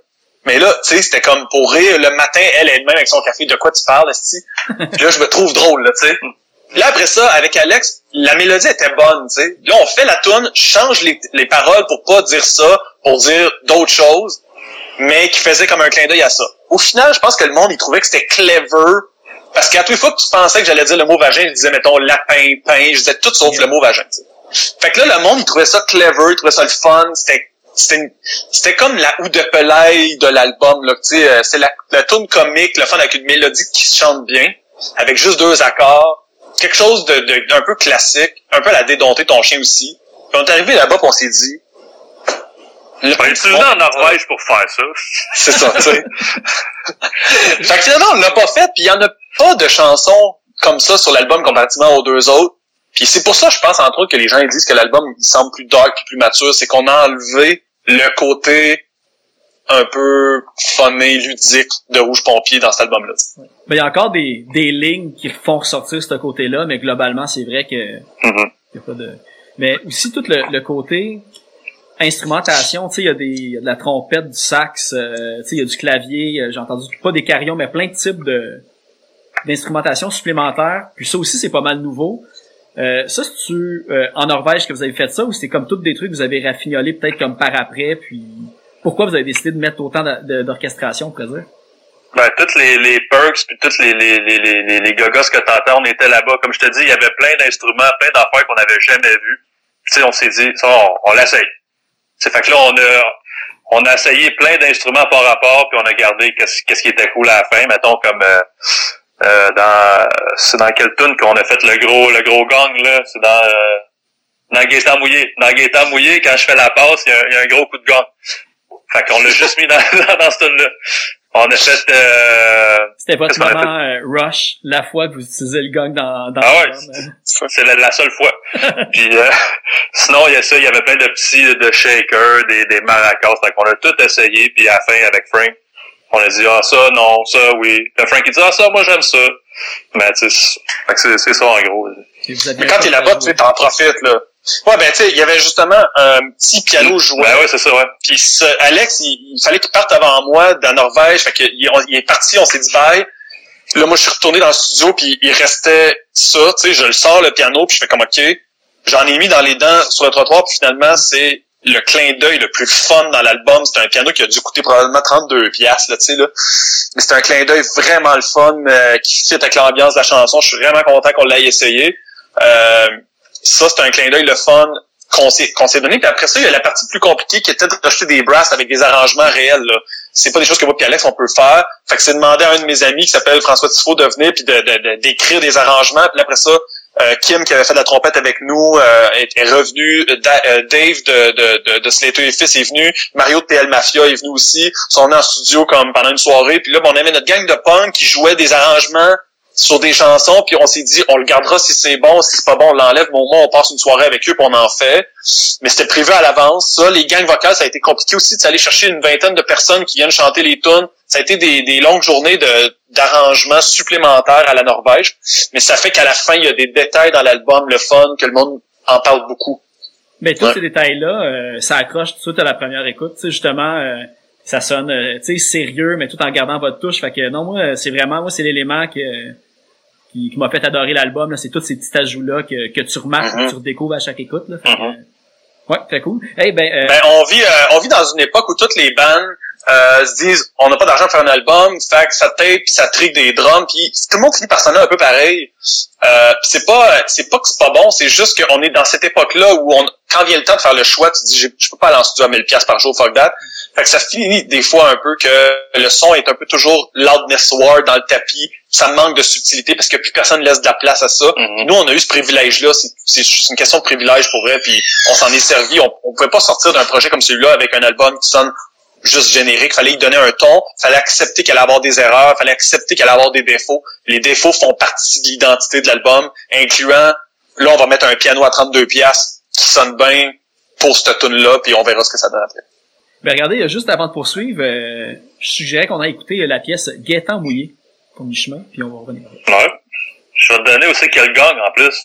S3: Mais là, tu sais, c'était comme pour rire. Le matin, elle elle-même avec son café. De quoi tu parles, esti? <laughs> Là, je me trouve drôle, là, tu sais. Là, après ça, avec Alex, la mélodie était bonne, tu sais. Là, on fait la tune, change les, les paroles pour pas dire ça, pour dire d'autres choses mais qui faisait comme un clin d'œil à ça. Au final, je pense que le monde, il trouvait que c'était clever, parce qu'à toutes les fois que tu pensais que j'allais dire le mot vagin, je disais, mettons, lapin, pain, je disais tout sauf le mot vagin. tu sais. Fait que là, le monde, il trouvait ça clever, il trouvait ça le fun, c'était c'était comme la ou de pelaille de l'album là, tu sais, euh, c'est la, la tune comique, le fun avec une mélodie qui se chante bien, avec juste deux accords, quelque chose de de- d'un peu classique, un peu à la dédompter ton chien aussi. Puis on est arrivé là-bas, puis on s'est dit, le-
S4: On est venu en Norvège pour faire ça. <laughs>
S3: c'est ça, tu sais. fait que finalement, on l'a pas fait, puis il y en a pas de chansons comme ça sur l'album comparativement aux deux autres. Puis c'est pour ça, je pense, entre autres, que les gens ils disent que l'album il semble plus dark et plus mature, c'est qu'on a enlevé le côté un peu funné, ludique de Rouge Pompier dans cet album-là.
S1: Ben, il y a encore des, des lignes qui font ressortir ce côté-là, mais globalement, c'est vrai que y a pas de. Mais aussi tout le, le côté instrumentation, tu sais, il y a des y a de la trompette, du sax, euh, tu sais, il y a du clavier, euh, j'ai entendu pas des carillons, mais plein de types de d'instrumentation supplémentaires. Puis ça aussi, c'est pas mal nouveau. Euh, ça, c'est tu en Norvège que vous avez fait ça ou c'était comme toutes des trucs que vous avez raffinolé peut-être comme par après, puis pourquoi vous avez décidé de mettre autant d'orchestration, on pourrait dire?
S4: Ben, toutes les, les perks puis toutes les, les, les, les, les, gogos que t'entends, on était là-bas. Comme je te dis, il y avait plein d'instruments, plein d'affaires qu'on n'avait jamais vues. Puis, on s'est dit, ça, on, on l'essaye. C'est fait que là, on a, on a essayé plein d'instruments par rapport, puis on a gardé qu'est-ce qu'est-ce qui était cool à la fin. Mettons comme euh, euh, dans c'est dans quelle tune qu'on a fait le gros le gros gang là? C'est dans euh, dans Gaétan mouillé. Dans Gaétan mouillé, quand je fais la passe, il y, a un- il y a un gros coup de gang. Fait qu'on l'a juste mis dans, <laughs> dans, dans ce tune-là. On a fait euh,
S1: C'était votre moment euh, rush, la fois que vous utilisez le gang dans, dans
S4: Ah ouais. C'est la, la seule fois. <laughs> Puis euh, sinon, il y a ça, il y avait plein de petits de shakers, des, des maracas. Fait qu'on a tout essayé, puis à la fin, avec Frank, on a dit Ah ça, non, ça, oui. Puis Frank il dit Ah ça, moi j'aime ça. Mais tu sais, c'est- ça en gros.
S3: Mais quand t'es là-bas, tu sais, t'en profites, là. Ouais, ben, tu sais, il y avait justement un petit piano joué.
S4: Ben ouais, c'est ça, ouais.
S3: Puis ce- Alex, il, il fallait qu'il parte avant moi de la Norvège. Fait que il, on- il est parti, on s'est dit bye. Là, moi, je suis retourné dans le studio, puis il restait ça, tu sais, je le sors, le piano, puis je fais comme, OK. J'en ai mis dans les dents sur le trottoir, puis finalement, c'est le clin d'œil le plus fun dans l'album. C'est un piano qui a dû coûter probablement 32 piastres, là, tu sais, là. Mais c'est un clin d'œil vraiment le fun, euh, qui fit avec l'ambiance de la chanson. Je suis vraiment content qu'on l'ait essayé. Euh, ça, c'est un clin d'œil le fun qu'on s'est donné. Puis après ça, il y a la partie plus compliquée qui était de rajouter des brasses avec des arrangements réels. Là. C'est pas des choses que moi et Alex on peut faire. Fait que c'est demander à un de mes amis qui s'appelle François Tifo de venir puis de, d'écrire des arrangements. Puis après ça, Kim qui avait fait de la trompette avec nous euh, est, est revenu. Euh, Dave de, de, de, de Slater et Fils est venu. Mario de TL Mafia est venu aussi. Ils sont venus en studio comme pendant une soirée. Puis là, ben, on avait notre gang de punk qui jouait des arrangements sur des chansons, puis on s'est dit, on le gardera si c'est bon, si c'est pas bon, on l'enlève, mais au moins on passe une soirée avec eux, puis on en fait. Mais c'était prévu à l'avance. Ça, les gangs vocales, ça a été compliqué aussi d'aller chercher une vingtaine de personnes qui viennent chanter les tunes. Ça a été des, des longues journées de d'arrangements supplémentaires à la Norvège. Mais ça fait qu'à la fin, il y a des détails dans l'album, le fun, que le monde en parle beaucoup.
S1: Mais tous
S3: Ouais.
S1: ces détails-là, euh, ça accroche tout de suite à la première écoute. Tu sais, justement, euh, ça sonne euh, tu sais, sérieux, mais tout en gardant votre touche. Fait que non, moi, euh, c'est vraiment, moi, c'est l'élément que, qui, qui m'a fait adorer l'album. C'est tous ces petits ajouts-là que, que tu remarques, que tu redécouvres à chaque écoute. Là. Fait
S4: Mhm.
S1: euh, ouais, très cool. Hey, ben, euh,
S3: Ben, on vit, euh, on vit dans une époque où toutes les bandes euh, se disent, on n'a pas d'argent pour faire un album, fait que ça tape, puis ça trique des drums, puis tout le monde finit par sonner un peu pareil. Euh, c'est pas, c'est pas que c'est pas bon, c'est juste qu'on est dans cette époque-là où on, quand vient le temps de faire le choix, tu dis, je, peux pas aller en studio à 1000 pièces par jour, fuck that. Fait que ça finit des fois un peu que le son est un peu toujours loudness war dans le tapis, ça manque de subtilité parce que plus personne laisse de la place à ça.
S4: Mhm.
S3: Nous, on a eu ce privilège-là. C'est- une question de privilège pour vrai. Puis on s'en est servi. On, on pouvait pas sortir d'un projet comme celui-là avec un album qui sonne juste générique. Fallait y donner un ton. Fallait accepter qu'elle allait avoir des erreurs. Fallait accepter qu'elle allait avoir des défauts. Les défauts font partie de l'identité de l'album, incluant là, on va mettre un piano à 32 pièces qui sonne bien pour cette tune là puis on verra ce que ça donne après.
S1: ben, regardez, euh, juste avant de poursuivre, euh, je suggérais qu'on a écouté la pièce Gaétan mouillé pour mi-chemin, puis on va revenir.
S4: Ouais. Je vais te donner aussi quel gang en plus.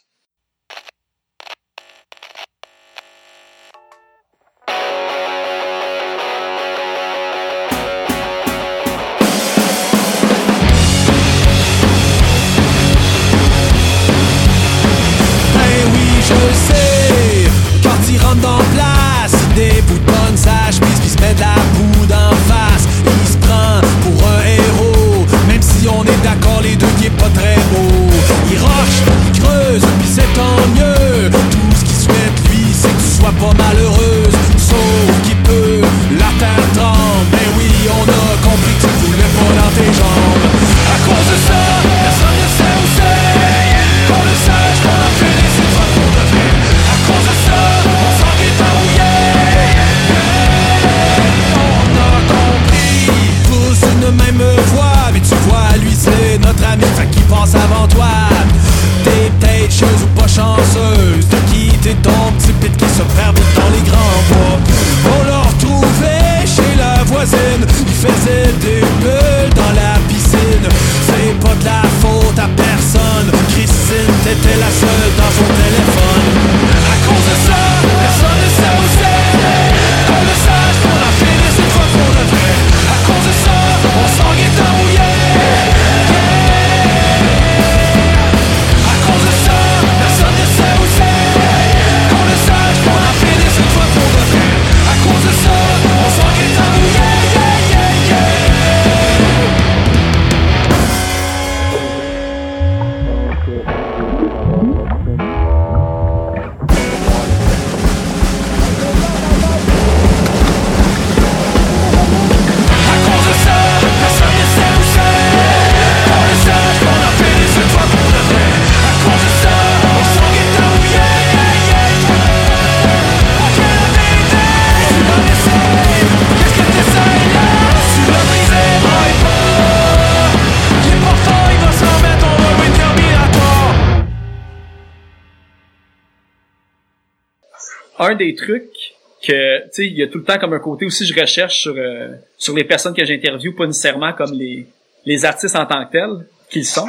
S2: Des
S1: trucs que tu sais il y a tout le temps comme un côté aussi je recherche sur euh, sur les personnes que j'interviewe pas nécessairement comme les les artistes en tant que tels qu'ils sont.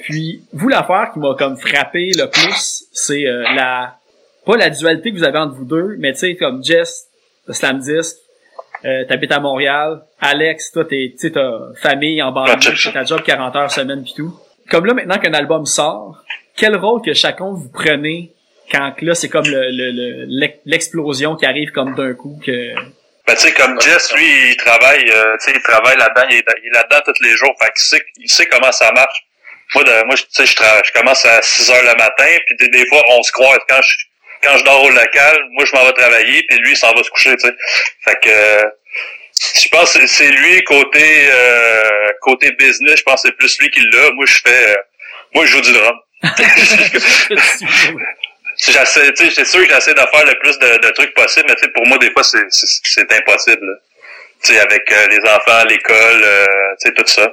S1: Puis vous l'affaire qui m'a comme frappé le plus c'est euh, la pas la dualité que vous avez entre vous deux mais tu sais comme Jess de Slam Disc euh, t'habites à Montréal Alex toi t'es tu sais t'as famille en banlieue ta job 40 heures semaine puis tout. Comme là maintenant qu'un album sort quel rôle que chacun vous prenez quand là c'est comme le, le- le- l'explosion qui arrive comme d'un coup que
S4: Ben, tu sais, comme Jess, lui, il travaille, euh, tu sais, il travaille là-dedans, il est, là-dedans tous les jours, fait qu'il sait, il sait comment ça marche. Moi, de, moi, je- tu sais, je, travaille- je commence à 6 heures le matin, puis des, des fois, on se croise quand je, quand je dors au local, moi, je m'en vais travailler, puis lui, il s'en va se coucher, tu sais. Fait que, euh, je pense que c'est- c'est lui, côté, euh, côté business, je pense que c'est plus lui qui l'a. Moi, je fais, euh, moi, je joue du drum. <laughs> <laughs> J'essaie, tu sais, c'est sûr que j'essaie de faire le plus de, de trucs possible, mais tu sais, pour moi, des fois, c'est, c'est, c'est impossible. là. Tu sais, avec euh, les enfants, l'école, euh, tu sais, tout ça.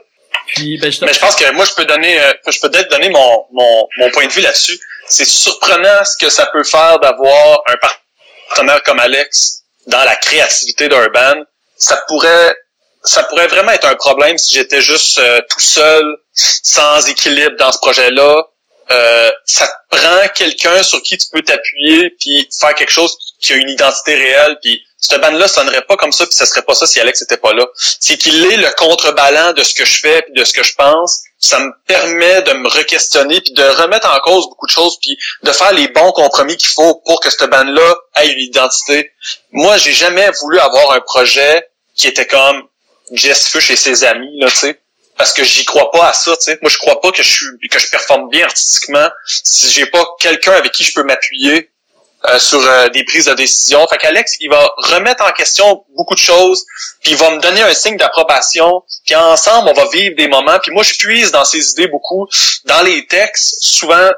S1: puis ben justement
S3: Mais je pense que moi, je peux donner, euh, je peux peut-être donner mon, mon, mon point de vue là-dessus. C'est surprenant ce que ça peut faire d'avoir un partenaire comme Alex dans la créativité d'un band. Ça pourrait, ça pourrait vraiment être un problème si j'étais juste euh, tout seul, sans équilibre dans ce projet-là. Euh, ça te prend quelqu'un sur qui tu peux t'appuyer puis faire quelque chose qui a une identité réelle puis cette bande-là sonnerait pas comme ça puis ça serait pas ça si Alex était pas là. C'est qu'il est le contrebalan de ce que je fais puis de ce que je pense. Ça me permet de me re-questionner puis de remettre en cause beaucoup de choses puis de faire les bons compromis qu'il faut pour que cette bande-là ait une identité. Moi, j'ai jamais voulu avoir un projet qui était comme Jess Fush et ses amis, là, tu sais parce que j'y crois pas à ça, tu sais. Moi, je crois pas que je suis que je performe bien artistiquement si j'ai pas quelqu'un avec qui je peux m'appuyer euh, sur euh, des prises de décision. Fait qu'Alex, il va remettre en question beaucoup de choses, puis il va me donner un signe d'approbation, puis ensemble, on va vivre des moments. Puis moi, je puise dans ses idées beaucoup. Dans les textes, souvent,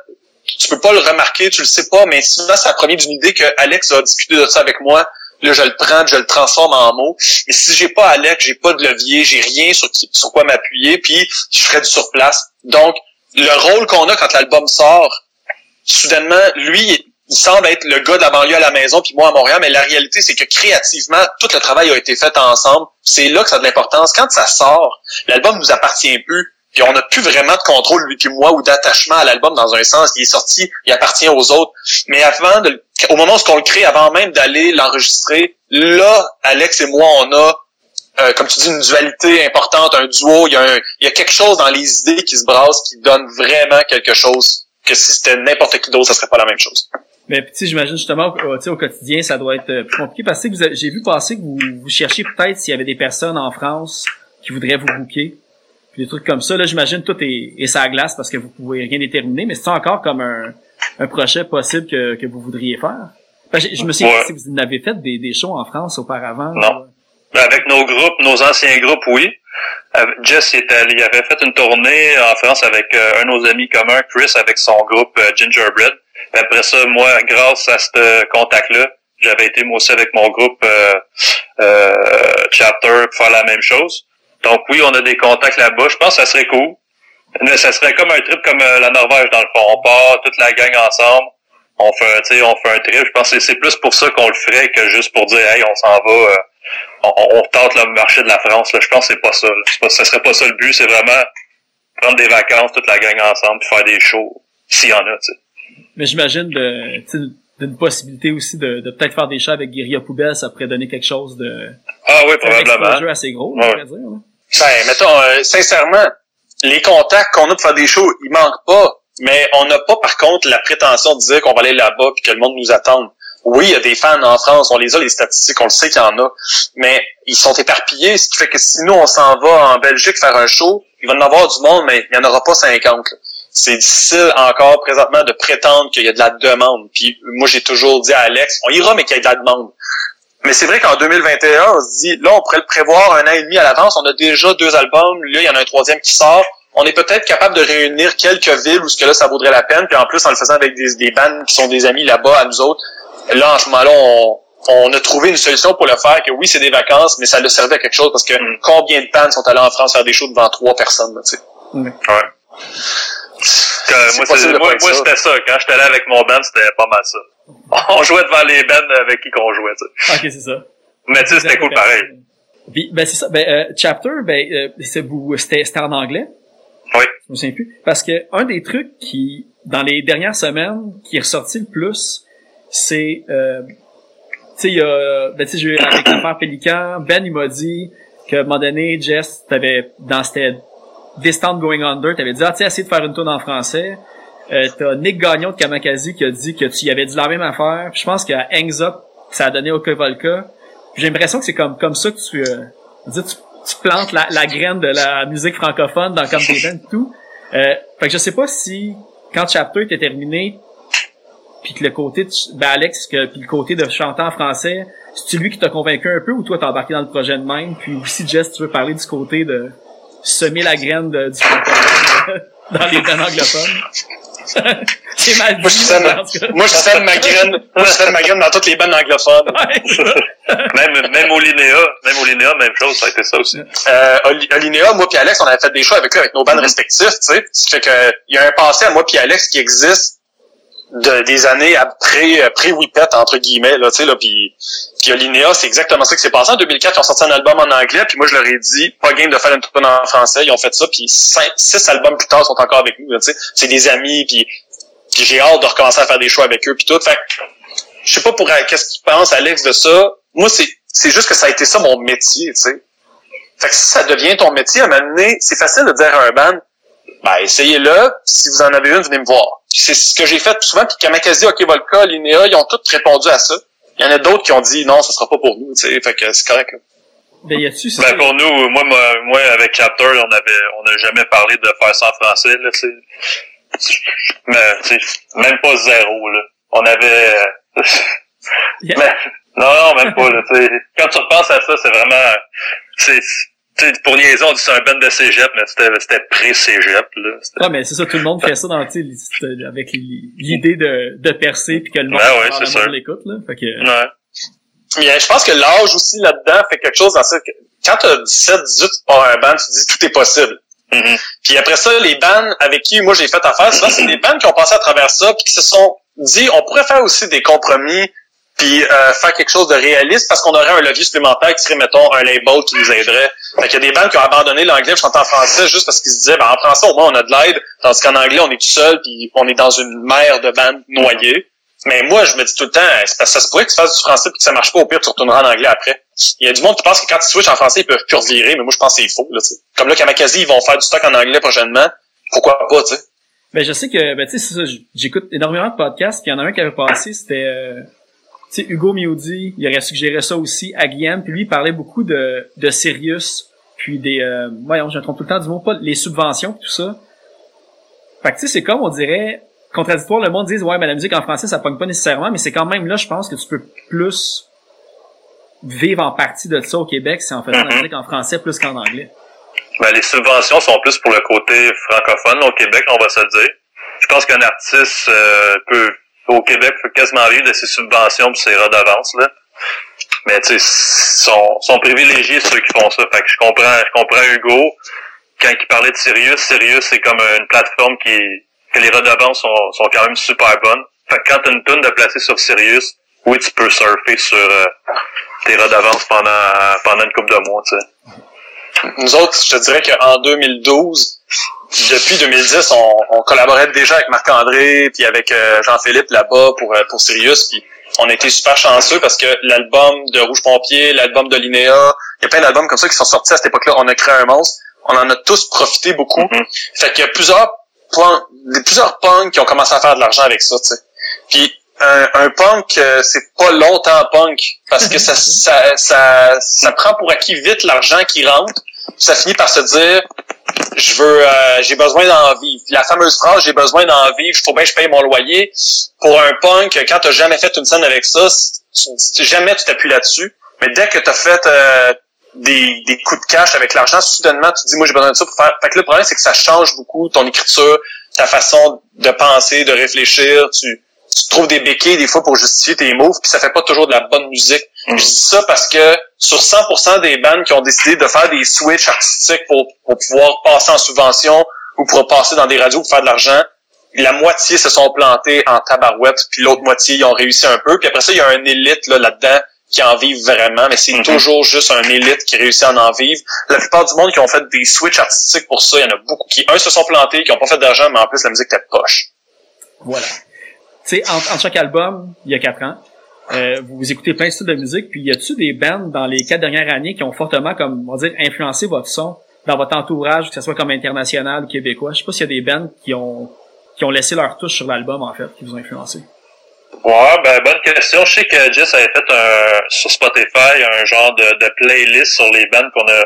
S3: tu peux pas le remarquer, tu le sais pas, mais souvent, ça provient d'une idée que Alex a discuté de ça avec moi. Là, je le prends, je le transforme en mots. Mais si j'ai pas Alex, j'ai pas de levier, j'ai rien sur quoi m'appuyer, puis je ferai du surplace. Donc, le rôle qu'on a quand l'album sort, soudainement, lui, il semble être le gars de la banlieue à la maison, puis moi à Montréal, mais la réalité, c'est que créativement, tout le travail a été fait ensemble. C'est là que ça a de l'importance. Quand ça sort, l'album nous appartient plus. Puis on n'a plus vraiment de contrôle, lui puis moi, ou d'attachement à l'album dans un sens. Il est sorti, il appartient aux autres. Mais avant, de, le- au moment où on le crée, avant même d'aller l'enregistrer, là, Alex et moi, on a, euh, comme tu dis, une dualité importante, un duo. Il y, a un- il y a quelque chose dans les idées qui se brassent qui donne vraiment quelque chose que si c'était n'importe qui d'autre, ça serait pas la même chose.
S1: Mais tu j'imagine justement euh, au quotidien, ça doit être euh, plus compliqué parce que j'ai vu passer que vous, vous cherchiez peut-être s'il y avait des personnes en France qui voudraient vous booker. Puis des trucs comme ça. Là, j'imagine tout est, est glace parce que vous pouvez rien déterminer, mais c'est encore comme un, un projet possible que, que vous voudriez faire? Que je me souviens
S4: Ouais.
S1: si vous n'avez fait des, des shows en France auparavant.
S4: Non. Ben, avec nos groupes, nos anciens groupes, oui. Avec- Jess il, était allé- il avait fait une tournée en France avec euh, un de nos amis communs, Chris, avec son groupe euh, Gingerbread. Puis après ça, moi, grâce à ce contact-là, j'avais été moi aussi avec mon groupe euh, euh, Chapter pour faire la même chose. Donc oui, on a des contacts là-bas. Je pense que ça serait cool. Mais ça serait comme un trip comme euh, la Norvège dans le fond. On part toute la gang ensemble. On fait, tu sais, on fait un trip. Je pense que c'est plus pour ça qu'on le ferait que juste pour dire, hey, on s'en va. euh, on, on tente le marché de la France. Là. Je pense que c'est pas ça. Là. C'est Pas, ça serait pas ça le but. C'est vraiment prendre des vacances, toute la gang ensemble, puis faire des shows, s'il y en a. tu sais.
S1: Mais j'imagine de, tu sais, d'une possibilité aussi de, de peut-être faire des chats avec Guérilla Poubelle, ça pourrait donner quelque chose de
S4: Ah oui,
S1: un
S4: probablement.
S1: exposure assez gros,
S4: Ouais.
S1: on pourrait dire. là.
S3: Ben, mettons, euh, sincèrement, les contacts qu'on a pour faire des shows, ils manquent pas. Mais on n'a pas, par contre, la prétention de dire qu'on va aller là-bas puis que le monde nous attende. Oui, il y a des fans en France, on les a, les statistiques, on le sait qu'il y en a. Mais ils sont éparpillés, ce qui fait que si nous, on s'en va en Belgique faire un show, il va y en avoir du monde, mais il n'y en aura pas 50. là. C'est difficile encore présentement de prétendre qu'il y a de la demande. Puis moi, j'ai toujours dit à Alex, on ira, mais qu'il y ait de la demande. Mais c'est vrai qu'en 2021, on se dit, là, on pourrait le prévoir un an et demi à l'avance. On a déjà deux albums. Là, il y en a un troisième qui sort. On est peut-être capable de réunir quelques villes où ce que là, ça vaudrait la peine. Puis en plus, en le faisant avec des, des bandes qui sont des amis là-bas à nous autres, là, en ce moment-là, on, on a trouvé une solution pour le faire. Que oui, c'est des vacances, mais ça le servait à quelque chose parce que
S4: Mm.
S3: combien de bandes sont allés en France faire des shows devant trois personnes, là, tu sais?
S4: Ouais. Que,
S3: C'est
S4: moi, c'était ça. Quand j'étais allé avec mon band, c'était pas mal ça. <laughs> On jouait devant les bands avec qui qu'on jouait, tu sais.
S1: Ok, c'est ça.
S4: Mais tu sais, c'était cool pareil.
S1: Puis, ben c'est ça. Ben, euh, chapter, ben euh, c'était c'était en anglais.
S4: Oui.
S1: Je me souviens plus. Parce que un des trucs qui, dans les dernières semaines, qui est ressorti le plus, c'est, euh, tu sais, il y a, ben tu sais, j'ai eu avec <coughs> l'affaire Pélican, Ben il m'a dit qu'à un moment donné, Jess, t'avais dans c'était Distant Going Under, t'avais dit ah tu sais, essayer de faire une tune en français. Euh, t'as Nick Gagnon de Kamakazi qui a dit que tu y avais dit la même affaire. Je pense qu'à Hangs Up, ça a donné au. Puis J'ai l'impression que c'est comme comme ça que tu, euh, dire, tu, tu plantes la, la graine de la musique francophone dans comme des et tout. Euh, fait que je sais pas si quand Chapter était terminé, puis que le côté de ben Alex, que, puis le côté de chanter en français, c'est lui qui t'a convaincu un peu ou toi t'as embarqué dans le projet de même, puis aussi Jess, tu veux parler du côté de semer la graine de, du francophone <laughs> dans les bands anglophones. <laughs> c'est mal dit.
S3: Moi, je sème, moi, je sème ma graine, moi, je sème ma graine dans toutes les bandes anglophones. <laughs>
S1: Ouais, c'est ça.
S4: Même, même au Linéa, même au Linéa, même chose, ça a été ça aussi.
S3: euh, Oli- Olinéa, moi puis Alex, on avait fait des shows avec eux, avec nos bandes respectives, tu sais. Ce qui fait que, il y a un passé à moi puis Alex qui existe de, des années après, euh, pré-Whippet, entre guillemets, là, tu sais, là, puis, puis Olinéa, c'est exactement ça qui s'est passé. En 2004, ils ont sorti un album en anglais, puis moi, je leur ai dit, pas game de faire une tune en français, ils ont fait ça, puis cinq, six albums plus tard, ils sont encore avec nous, tu sais. C'est des amis, puis, j'ai hâte de recommencer à faire des shows avec eux, puis tout. Fait je sais pas pour euh, qu'est-ce que tu penses, Alex, de ça. Moi, c'est, c'est juste que ça a été ça mon métier, tu sais. Fait que si ça devient ton métier, à donné, c'est facile de dire à un band, ben, essayez-le. Si vous en avez une, venez me voir. C'est ce que j'ai fait souvent. Puis Kamakazi, OK Volca, Linéa, ils ont tous répondu à ça. Il y en a d'autres qui ont dit, non, ça sera pas pour nous, tu sais. Fait que c'est correct. là.
S1: Ben, y a-tu, c'est
S4: Ben
S1: ça,
S4: pour nous, moi, moi, moi, avec Chapter, on avait, on n'a jamais parlé de faire ça en français, là, tu sais. Mais, tu sais, même pas zéro, là. On avait, euh, <laughs>
S1: Yeah.
S4: mais, non, non, même pas, là, tu sais. Quand tu repenses à ça, c'est vraiment, c'est, tu sais, pour niaiser, on dit c'est un band de cégep, mais c'était, c'était pré-cégep,
S1: Ouais, mais c'est ça, tout le monde fait ça dans, tu sais, l'hi- avec l'idée de, de percer puis que le monde,
S4: Ben ouais,
S1: l'écoute, là. Fait que,
S4: Ouais.
S3: Mais euh, je pense que l'âge aussi là-dedans fait quelque chose dans ça. que Quand tu as 17, 18, tu pars un band, tu te dis tout est possible.
S4: Mhm.
S3: Puis après ça, les bands avec qui moi j'ai fait affaire, souvent c'est des bands qui ont passé à travers ça puis qui se sont dit on pourrait faire aussi des compromis puis euh, faire quelque chose de réaliste parce qu'on aurait un levier supplémentaire qui serait mettons un label qui nous aiderait. Fait qu'il y a des bands qui ont abandonné l'anglais pour chanter en français juste parce qu'ils se disaient ben en français au moins on a de l'aide tandis qu'en anglais on est tout seul puis on est dans une mer de bandes noyées. Mais moi, je me dis tout le temps, c'est parce que ça se pourrait que tu fasses du français puis que ça marche pas, au pire, tu retourneras en anglais après. Il y a du monde qui pense que quand tu switches en français, ils peuvent plus mais moi, je pense que c'est faux, là. Comme là, Kamakazi, ils vont faire du stock en anglais prochainement. Pourquoi pas, tu sais?
S1: ben, je sais que, ben, tu sais, j'écoute énormément de podcasts, puis il y en a un qui avait passé, c'était, euh, sais, Hugo Miodi, il aurait suggéré ça aussi à Guillaume, puis lui, il parlait beaucoup de, de Sirius, puis des, euh, voyons, je me trompe tout le temps du mot, pas les subventions, tout ça. Fait que, tu sais, c'est comme, on dirait, contradictoire, le monde dit, ouais, mais la musique en français, ça pogne pas nécessairement, mais c'est quand même là, je pense que tu peux plus vivre en partie de ça au Québec, c'est en faisant la
S4: Mhm.
S1: musique en français plus qu'en anglais.
S4: Ben, les subventions sont plus pour le côté francophone au Québec, on va se le dire. Je pense qu'un artiste euh, peut au Québec peut quasiment vivre de ses subventions et ses redevances là. Mais tu sais, sont, sont privilégiés ceux qui font ça. Fait que je comprends, je comprends Hugo quand il parlait de Sirius. Sirius c'est comme une plateforme qui que les redevances sont, sont quand même super bonnes. Fait que quand t'as une tonne de placer sur Sirius, oui tu peux surfer sur euh, tes redevances pendant, pendant une couple de mois, tu sais.
S3: Nous autres, je te dirais qu'en 2012, depuis 2010, on, on collaborait déjà avec Marc-André puis avec euh, Jean-Philippe là-bas pour, euh, pour Sirius. Puis on a été super chanceux parce que l'album de Rouge Pompier, l'album de Linéa, il y a plein d'albums comme ça qui sont sortis à cette époque-là. On a créé un monstre. On en a tous profité beaucoup.
S4: Mhm.
S3: Fait qu'il y a plusieurs plusieurs punks qui ont commencé à faire de l'argent avec ça, tu sais. Puis un, un punk, euh, c'est pas longtemps punk parce que ça, ça, ça, ça prend pour acquis vite l'argent qui rentre. Puis ça finit par se dire, je veux, euh, j'ai besoin d'en vivre. La fameuse phrase, j'ai besoin d'en vivre, faut bien que je paye mon loyer. Pour un punk, quand t'as jamais fait une scène avec ça, jamais tu t'appuies là-dessus. Mais dès que t'as fait euh, des, des coups de cash avec l'argent, soudainement, tu te dis, moi, j'ai besoin de ça pour faire. Fait que le problème, c'est que ça change beaucoup ton écriture, ta façon de penser, de réfléchir. Tu, tu trouves des béquilles, des fois, pour justifier tes moves, puis ça fait pas toujours de la bonne musique. Je dis ça parce que sur 100% des bandes qui ont décidé de faire des switches artistiques pour, pour pouvoir passer en subvention ou pour passer dans des radios pour faire de l'argent, la moitié se sont plantés en tabarouette, puis l'autre moitié, ils ont réussi un peu. Puis après ça, il y a un élite là, là-dedans qui en vivent vraiment, mais c'est
S4: Mhm.
S3: toujours juste un élite qui réussit à en vivre. La plupart du monde qui ont fait des switches artistiques pour ça, il y en a beaucoup qui, un, se sont plantés, qui ont pas fait d'argent, mais en plus, la musique était poche.
S1: Voilà. Tu sais, entre, entre chaque album, il y a quatre ans, euh, vous écoutez plein de styles de musique, puis y a-tu des bands dans les quatre dernières années qui ont fortement, comme on va dire, influencé votre son dans votre entourage, que ce soit comme international ou québécois? Je sais pas s'il y a des bands qui ont qui ont laissé leur touche sur l'album, en fait, qui vous ont influencé.
S4: Ouais, ben bonne question. Je sais que Jess avait fait un sur Spotify un genre de, playlist sur les bands qu'on a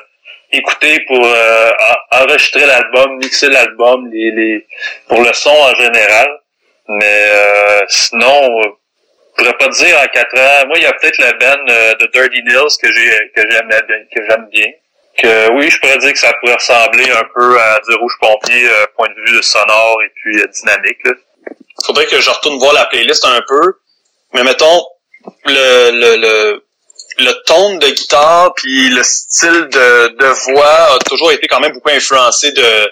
S4: écouté pour euh, en- enregistrer l'album, mixer l'album, les, les pour le son en général. Mais euh, sinon, pourrais pas te dire en quatre ans. Moi, il y a peut-être la band euh, de Dirty Nils que j'ai que j'aime bien, que j'aime bien. Que oui, je pourrais dire que ça pourrait ressembler un peu à du Rouge Pompier, euh, point de vue sonore et puis euh, dynamique. Là.
S3: faudrait que je retourne voir la playlist un peu. Mais mettons, le, le, le, le ton de guitare puis le style de, de voix a toujours été quand même beaucoup influencé de,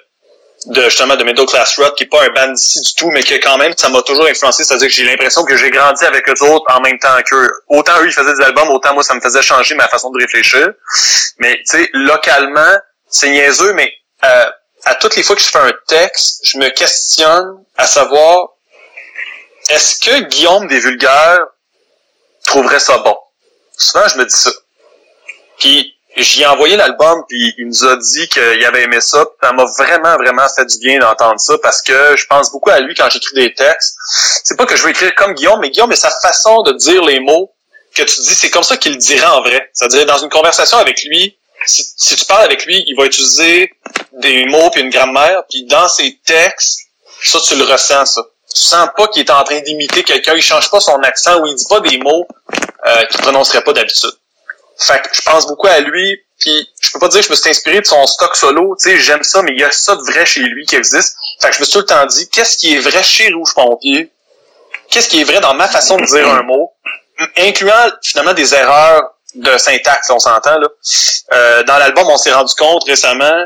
S3: de justement de Middle Class Rock, qui est pas un band d'ici du tout, mais que quand même, ça m'a toujours influencé. C'est-à-dire que j'ai l'impression que j'ai grandi avec eux autres en même temps qu'eux. Autant eux, ils faisaient des albums, autant moi, ça me faisait changer ma façon de réfléchir. Mais, tu sais, localement, c'est niaiseux, mais euh, à toutes les fois que je fais un texte, je me questionne à savoir est-ce que Guillaume des Vulgaires trouverait ça bon? Souvent, je me dis ça. Puis, j'y ai envoyé l'album, puis il nous a dit qu'il avait aimé ça. Ça m'a vraiment, vraiment fait du bien d'entendre ça, parce que je pense beaucoup à lui quand j'écris des textes. C'est pas que je veux écrire comme Guillaume, mais Guillaume, mais sa façon de dire les mots que tu dis, c'est comme ça qu'il le dirait en vrai. C'est-à-dire, dans une conversation avec lui, si, si tu parles avec lui, il va utiliser des mots puis une grammaire, puis dans ses textes, ça, tu le ressens, ça. Tu sens pas qu'il est en train d'imiter quelqu'un, il change pas son accent ou il dit pas des mots euh, qu'il prononcerait pas d'habitude. Fait que je pense beaucoup à lui, puis je peux pas dire que je me suis inspiré de son stock solo, tu sais, j'aime ça, mais il y a ça de vrai chez lui qui existe. Fait que je me suis tout le temps dit, qu'est-ce qui est vrai chez Rouge Pompier? Qu'est-ce qui est vrai dans ma façon de dire un mot? Incluant finalement des erreurs de syntaxe, on s'entend là. Euh, dans l'album, on s'est rendu compte récemment,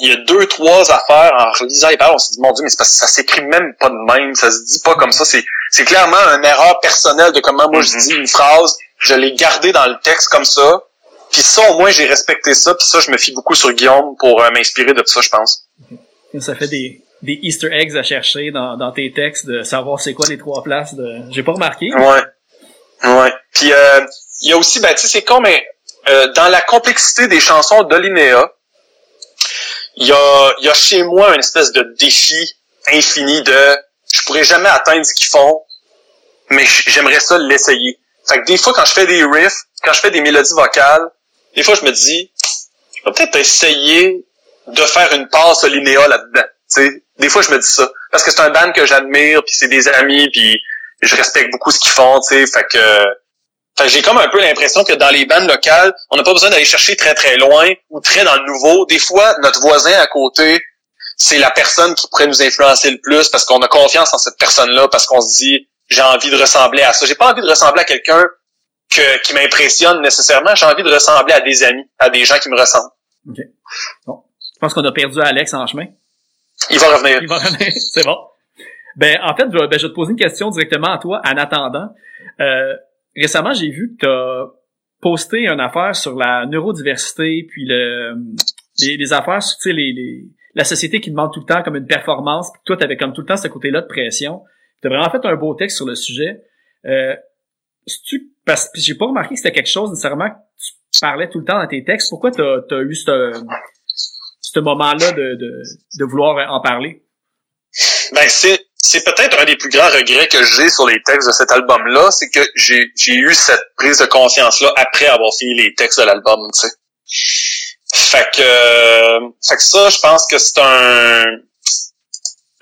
S3: il y a deux, trois affaires en relisant les paroles, on s'est dit, mon Dieu, mais c'est parce que ça s'écrit même pas de même, ça se dit pas comme ça. C'est, c'est clairement une erreur personnelle de comment moi je
S4: Mhm.
S3: dis une phrase, je l'ai gardé dans le texte comme ça. Puis ça, au moins, j'ai respecté ça. Puis ça, je me fie beaucoup sur Guillaume pour euh, m'inspirer de ça, je pense.
S1: Ça fait des, des Easter eggs à chercher dans, dans tes textes, de savoir c'est quoi les trois places de... J'ai pas remarqué.
S3: Ouais. Ouais. Puis euh, il y a aussi, ben, tu sais, c'est con, mais euh, dans la complexité des chansons de Linéa, il y a, y a chez moi une espèce de défi infini de je pourrais jamais atteindre ce qu'ils font, mais j'aimerais ça l'essayer. Fait que des fois, quand je fais des riffs, quand je fais des mélodies vocales, des fois, je me dis, je vais peut-être essayer de faire une passe Linéa là-dedans. Des fois, je me dis ça. Parce que c'est un band que j'admire, puis c'est des amis, puis je respecte beaucoup ce qu'ils font, tu. Fait que, fait que j'ai comme un peu l'impression que dans les bandes locales, on n'a pas besoin d'aller chercher très très loin ou très dans le nouveau. Des fois, notre voisin à côté, c'est la personne qui pourrait nous influencer le plus parce qu'on a confiance en cette personne-là, parce qu'on se dit j'ai envie de ressembler à ça. J'ai pas envie de ressembler à quelqu'un que, qui m'impressionne nécessairement. J'ai envie de ressembler à des amis, à des gens qui me ressemblent.
S1: OK. Bon. Je pense qu'on a perdu Alex en chemin.
S3: Il va revenir.
S1: Il va revenir. <laughs> C'est bon. Ben, en fait, je vais, ben, je vais te poser une question directement à toi en attendant. Euh, récemment, j'ai vu que t'as posté une affaire sur la neurodiversité, puis le, les, les affaires, tu sais, les, les, la société qui demande tout le temps comme une performance, puis toi, t'avais comme tout le temps ce côté-là de pression. T'as vraiment fait un beau texte sur le sujet. Euh, tu, parce que j'ai pas remarqué que c'était quelque chose nécessairement que tu parlais tout le temps dans tes textes. Pourquoi t'as as eu ce, ce moment-là de, de, de vouloir en parler?
S3: Ben, c'est, c'est peut-être un des plus grands regrets que j'ai sur les textes de cet album-là, c'est que j'ai, j'ai eu cette prise de conscience-là après avoir fini les textes de l'album, tu sais. Fait que, euh, fait que ça, je pense que c'est un,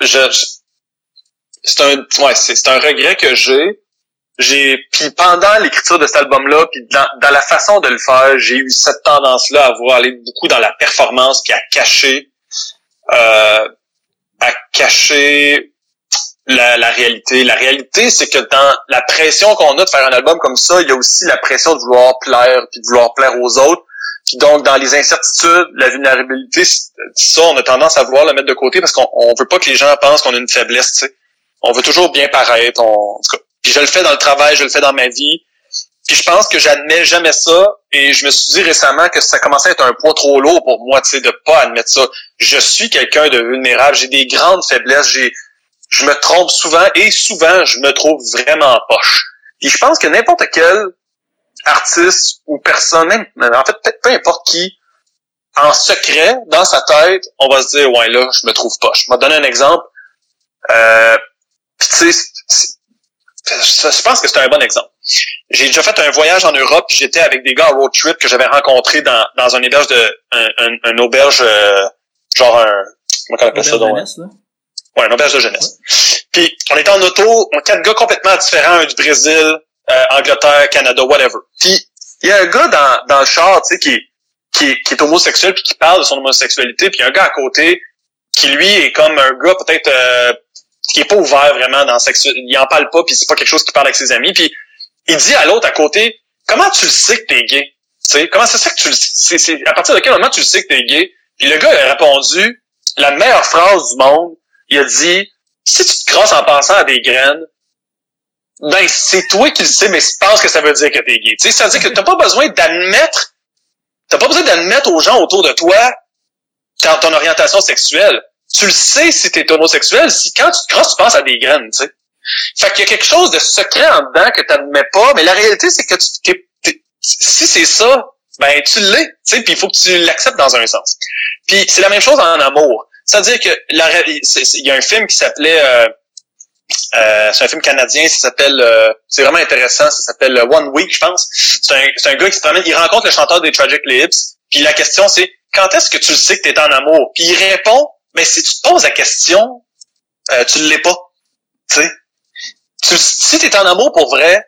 S3: je, je- c'est un, ouais, c'est, un regret que j'ai. J'ai, puis pendant l'écriture de cet album-là, puis dans, dans la façon de le faire, j'ai eu cette tendance-là à vouloir aller beaucoup dans la performance, puis à cacher, euh, à cacher la, la réalité. La réalité, c'est que dans la pression qu'on a de faire un album comme ça, il y a aussi la pression de vouloir plaire, puis de vouloir plaire aux autres. Puis donc, dans les incertitudes, la vulnérabilité, ça, on a tendance à vouloir le mettre de côté parce qu'on on veut pas que les gens pensent qu'on a une faiblesse, tu sais. On veut toujours bien paraître. Puis je le fais dans le travail, je le fais dans ma vie. Puis je pense que j'admets jamais ça. Et je me suis dit récemment que ça commençait à être un poids trop lourd pour moi, tu sais, de pas admettre ça. Je suis quelqu'un de vulnérable. J'ai des grandes faiblesses. J'ai, je me trompe souvent et souvent je me trouve vraiment poche. Puis je pense que n'importe quel artiste ou personne, même, en fait, peu importe qui, en secret, dans sa tête, on va se dire, ouais, là, je me trouve poche. Je vais te donner un exemple. Euh, tu sais, je pense que c'est un bon exemple. J'ai déjà fait un voyage en Europe, j'étais avec des gars en road trip que j'avais rencontrés dans, dans un auberge de, un, un, un auberge, euh, genre un, comment on appelle ça, donc?
S1: Jeunesse, là.
S3: Ouais, une auberge de jeunesse. Puis on était en auto, on quatre gars complètement différents, un du Brésil, euh, Angleterre, Canada, whatever. Puis il y a un gars dans, dans le char, tu sais, qui, qui, est- qui est homosexuel puis qui parle de son homosexualité, puis il y a un gars à côté qui lui est comme un gars peut-être euh, qui est pas ouvert vraiment dans sexuel, il en parle pas puis c'est pas quelque chose qu'il parle avec ses amis, puis il dit à l'autre à côté, comment tu le sais que t'es gay, tu sais, comment c'est ça que tu le sais, c'est à partir de quel moment tu le sais que t'es gay, puis le gars a répondu la meilleure phrase du monde, il a dit si tu te crosses en pensant à des graines, ben c'est toi qui le sais, mais tu penses que ça veut dire que t'es gay. Tu sais, ça veut dire que t'as pas besoin d'admettre, t'as pas besoin d'admettre aux gens autour de toi ton orientation sexuelle. Tu le sais si t'es homosexuel, si quand tu te crosses, tu penses à des graines, tu sais. Fait qu'il y a quelque chose de secret en dedans que t'admets pas, mais la réalité, c'est que tu, t'es- t'es- si c'est ça, ben tu l'es, tu sais, puis il faut que tu l'acceptes dans un sens. Puis c'est la même chose en amour. C'est-à-dire que il y a un film qui s'appelait euh, euh, c'est un film canadien, ça s'appelle euh, c'est vraiment intéressant, ça s'appelle euh, One Week, je pense. C'est un, un gars qui se promène, il rencontre le chanteur des Tragic Lips, puis la question c'est quand est-ce que tu le sais que tu es en amour? Puis il répond mais si tu te poses la question, euh, tu ne l'es pas. Tu sais. Tu- si tu es en amour pour vrai,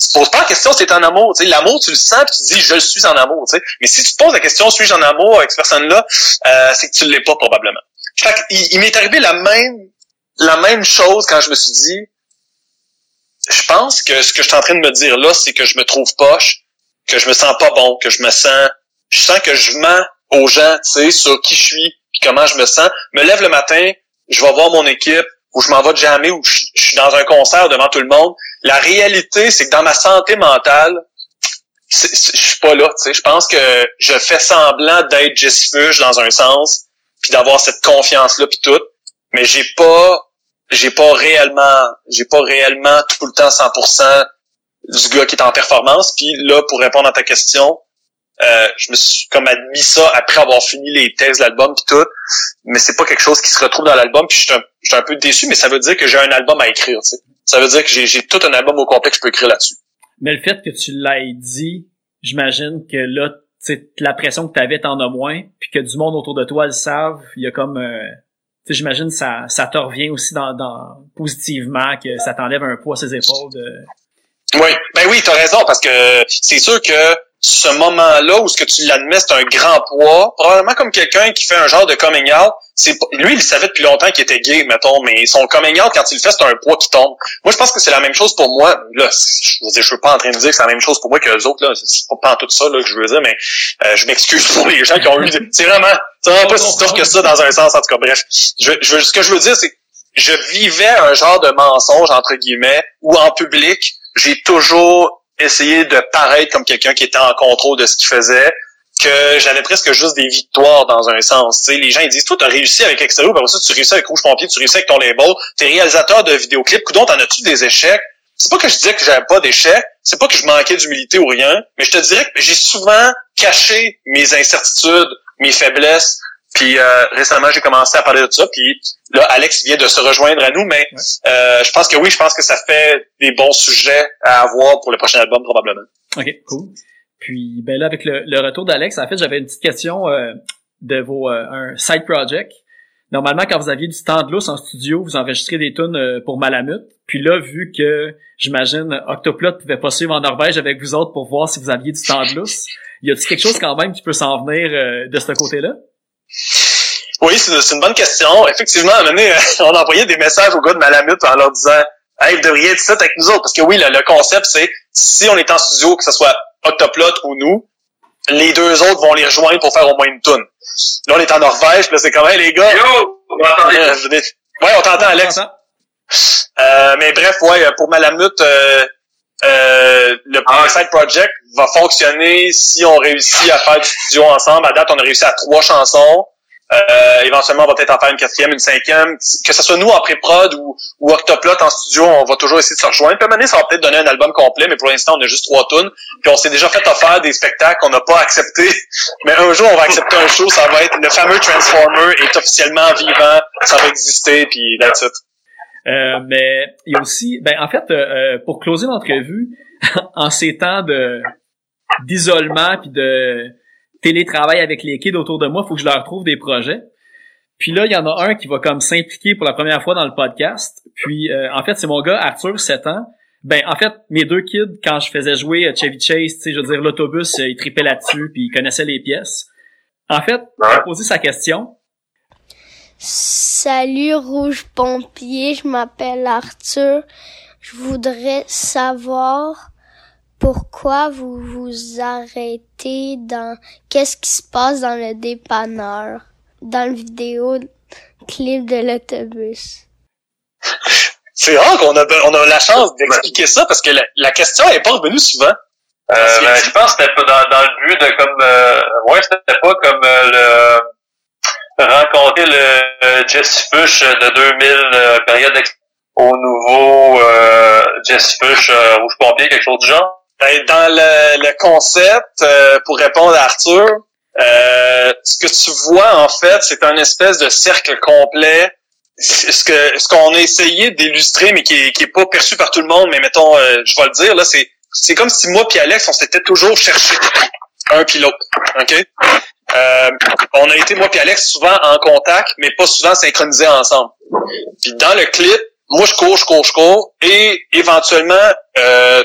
S3: tu te poses pas la question si tu es en amour. L'amour, tu le sens, puis tu dis je suis en amour. Tu sais. Mais si tu te poses la question suis-je en amour avec cette personne-là, euh, c'est que tu ne l'es pas probablement. Fait il, il m'est arrivé la même la même chose quand je me suis dit je pense que ce que je suis en train de me dire là, c'est que je me trouve poche, que je me sens pas bon, que je me sens je sens que je mens aux gens, tu sais, sur qui je suis, puis comment je me sens? Me lève le matin, je vais voir mon équipe, ou je m'en vais jammer, ou je, suis dans un concert devant tout le monde. La réalité, c'est que dans ma santé mentale, je suis pas là, tu sais. Je pense que je fais semblant d'être Jess Fuge dans un sens, puis d'avoir cette confiance-là, puis tout. Mais j'ai pas, j'ai pas réellement, j'ai pas réellement tout le temps 100% du gars qui est en performance. Puis là, pour répondre à ta question, euh, je me suis comme admis ça après avoir fini les textes de l'album puis tout, mais c'est pas quelque chose qui se retrouve dans l'album puis je suis un, peu déçu, mais ça veut dire que j'ai un album à écrire, tu sais. Ça veut dire que j'ai, tout un album au complet que je peux écrire là-dessus.
S1: Mais le fait que tu l'aies dit, j'imagine que là, tu sais, la pression que tu avais, t'en as moins, puis que du monde autour de toi le savent, il y a comme... euh, tu sais, j'imagine ça ça te revient aussi dans, dans positivement, que ça t'enlève un poids à ses épaules. De...
S3: Oui, ben oui, t'as raison, parce que c'est sûr que ce moment-là où ce que tu l'admets, c'est un grand poids, probablement comme quelqu'un qui fait un genre de coming out, c'est lui, il savait depuis longtemps qu'il était gay, mettons, mais son coming out, quand il le fait, c'est un poids qui tombe. Moi, je pense que c'est la même chose pour moi. Là, je veux dire, je suis pas en train de dire que c'est la même chose pour moi que les autres, là. C'est pas, en tout ça, là, que je veux dire, mais euh, je m'excuse <laughs> pour les gens qui ont eu... C'est vraiment, c'est vraiment pas si tough que ça dans un sens, en tout cas, bref. Je, je ce que je veux dire, c'est je vivais un genre de mensonge, entre guillemets, où en public, j'ai toujours essayer de paraître comme quelqu'un qui était en contrôle de ce qu'il faisait que j'avais presque juste des victoires dans un sens. sais les gens ils disent Toi, t'as réussi avec Extérieur, ben ça, tu réussis avec Rouge Pompier, tu réussis avec ton label, t'es réalisateur de vidéoclips, coudon, t'en as-tu des échecs? C'est pas que je disais que j'avais pas d'échecs, c'est pas que je manquais d'humilité ou rien, mais je te dirais que j'ai souvent caché mes incertitudes, mes faiblesses, puis euh, récemment j'ai commencé à parler de ça, puis là Alex vient de se rejoindre à nous, mais euh, je pense que oui, je pense que ça fait des bons sujets à avoir pour le prochain album probablement.
S1: Ok, cool. Puis ben là, avec le, retour d'Alex, en fait, j'avais une petite question euh, de vos euh, un side project. Normalement, quand vous aviez du temps de lousse en studio, vous enregistrez des tunes euh, pour Malamute. Puis là, vu que j'imagine Octoplot pouvait pas suivre en Norvège avec vous autres pour voir si vous aviez du temps de lousse, y a-t-il quelque chose quand même qui peut s'en venir de ce côté-là?
S3: Oui, c'est une bonne question. Effectivement, à un moment donné, <laughs> on envoyait des messages aux gars de Malamute en leur disant Hey, vous devriez être ça avec nous autres. Parce que oui, le, le concept, c'est si on est en studio, que ce soit Octoplot ou nous, les deux autres vont les rejoindre pour faire au moins une toune. Là, on est en Norvège, là, c'est quand même, les gars.
S4: Yo! M'entendez?
S3: Euh, ouais, on t'entend, Alex. Euh, mais bref, ouais, pour Malamute, euh, euh, le ah. side project va fonctionner si on réussit à faire du studio ensemble. À date, on a réussi à trois chansons. Euh, éventuellement, on va peut-être en faire une quatrième, une cinquième. Que ce soit nous en pré-prod ou, ou Octoplot en studio, on va toujours essayer de se rejoindre. Puis à ça va peut-être donner un album complet, mais pour l'instant, on a juste trois tunes. Puis on s'est déjà fait offrir des spectacles qu'on n'a pas acceptés. <laughs> Mais un jour, on va accepter un show. Ça va être le fameux Transformer est officiellement vivant. Ça va exister, puis that's it.
S1: Euh, mais il y a aussi, ben en fait, euh, euh pour closer l'entrevue, <laughs> en ces temps de d'isolement puis de télétravail avec les kids autour de moi, faut que je leur trouve des projets. Puis là, il y en a un qui va comme s'impliquer pour la première fois dans le podcast. Puis euh, en fait, c'est mon gars Arthur, 7 ans. Ben en fait, mes deux kids, quand je faisais jouer Chevy Chase, tu sais, je veux dire l'autobus, il tripait là-dessus, puis il connaissait les pièces. En fait, il a posé sa question.
S5: Salut Rouge Pompier, je m'appelle Arthur. Je voudrais savoir pourquoi vous vous arrêtez dans qu'est-ce qui se passe dans le dépanneur dans le vidéo clip de l'autobus?
S3: C'est rare qu'on a, on a la chance d'expliquer ça parce que la, question est pas revenue souvent.
S4: Euh, ben, je pense que c'était pas dans, dans, le but de comme euh, ouais c'était pas comme euh, le rencontrer le euh, Jesse Fush de 2000 période au nouveau Jesse Fush rouge pompier quelque chose du genre?
S3: Ben, dans le, le concept, euh, pour répondre à Arthur, euh, ce que tu vois en fait, c'est un espèce de cercle complet. Ce que ce qu'on a essayé d'illustrer, mais qui est, qui est pas perçu par tout le monde, mais mettons, euh, je vais le dire là, c'est c'est comme si moi puis Alex, on s'était toujours cherché un pilote, ok? On a été moi puis Alex souvent en contact, mais pas souvent synchronisés ensemble. Puis dans le clip, moi je cours, je cours, je cours, et éventuellement euh,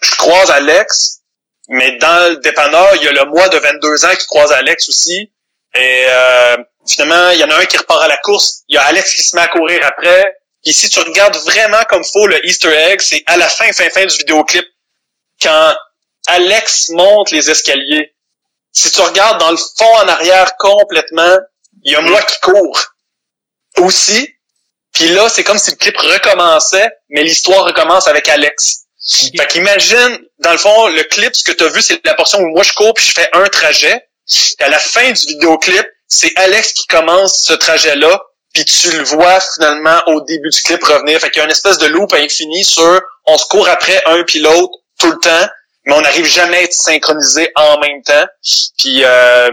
S3: je croise Alex, mais dans le dépanneur, il y a le mois de 22 ans qui croise Alex aussi. Et euh, finalement, il y en a un qui repart à la course. Il y a Alex qui se met à courir après. Et si tu regardes vraiment comme faut le Easter egg, c'est à la fin, fin, fin du vidéoclip, quand Alex monte les escaliers. Si tu regardes dans le fond en arrière complètement, il y a moi qui cours aussi. Puis là, c'est comme si le clip recommençait, mais l'histoire recommence avec Alex. Fait qu'imagine, dans le fond, le clip, ce que tu as vu, c'est la portion où moi je cours puis je fais un trajet. Et à la fin du vidéoclip, c'est Alex qui commence ce trajet-là, puis tu le vois finalement au début du clip revenir. Fait qu'il y a une espèce de loop infini sur on se court après un puis l'autre tout le temps, mais on n'arrive jamais à être synchronisé en même temps. Puis euh,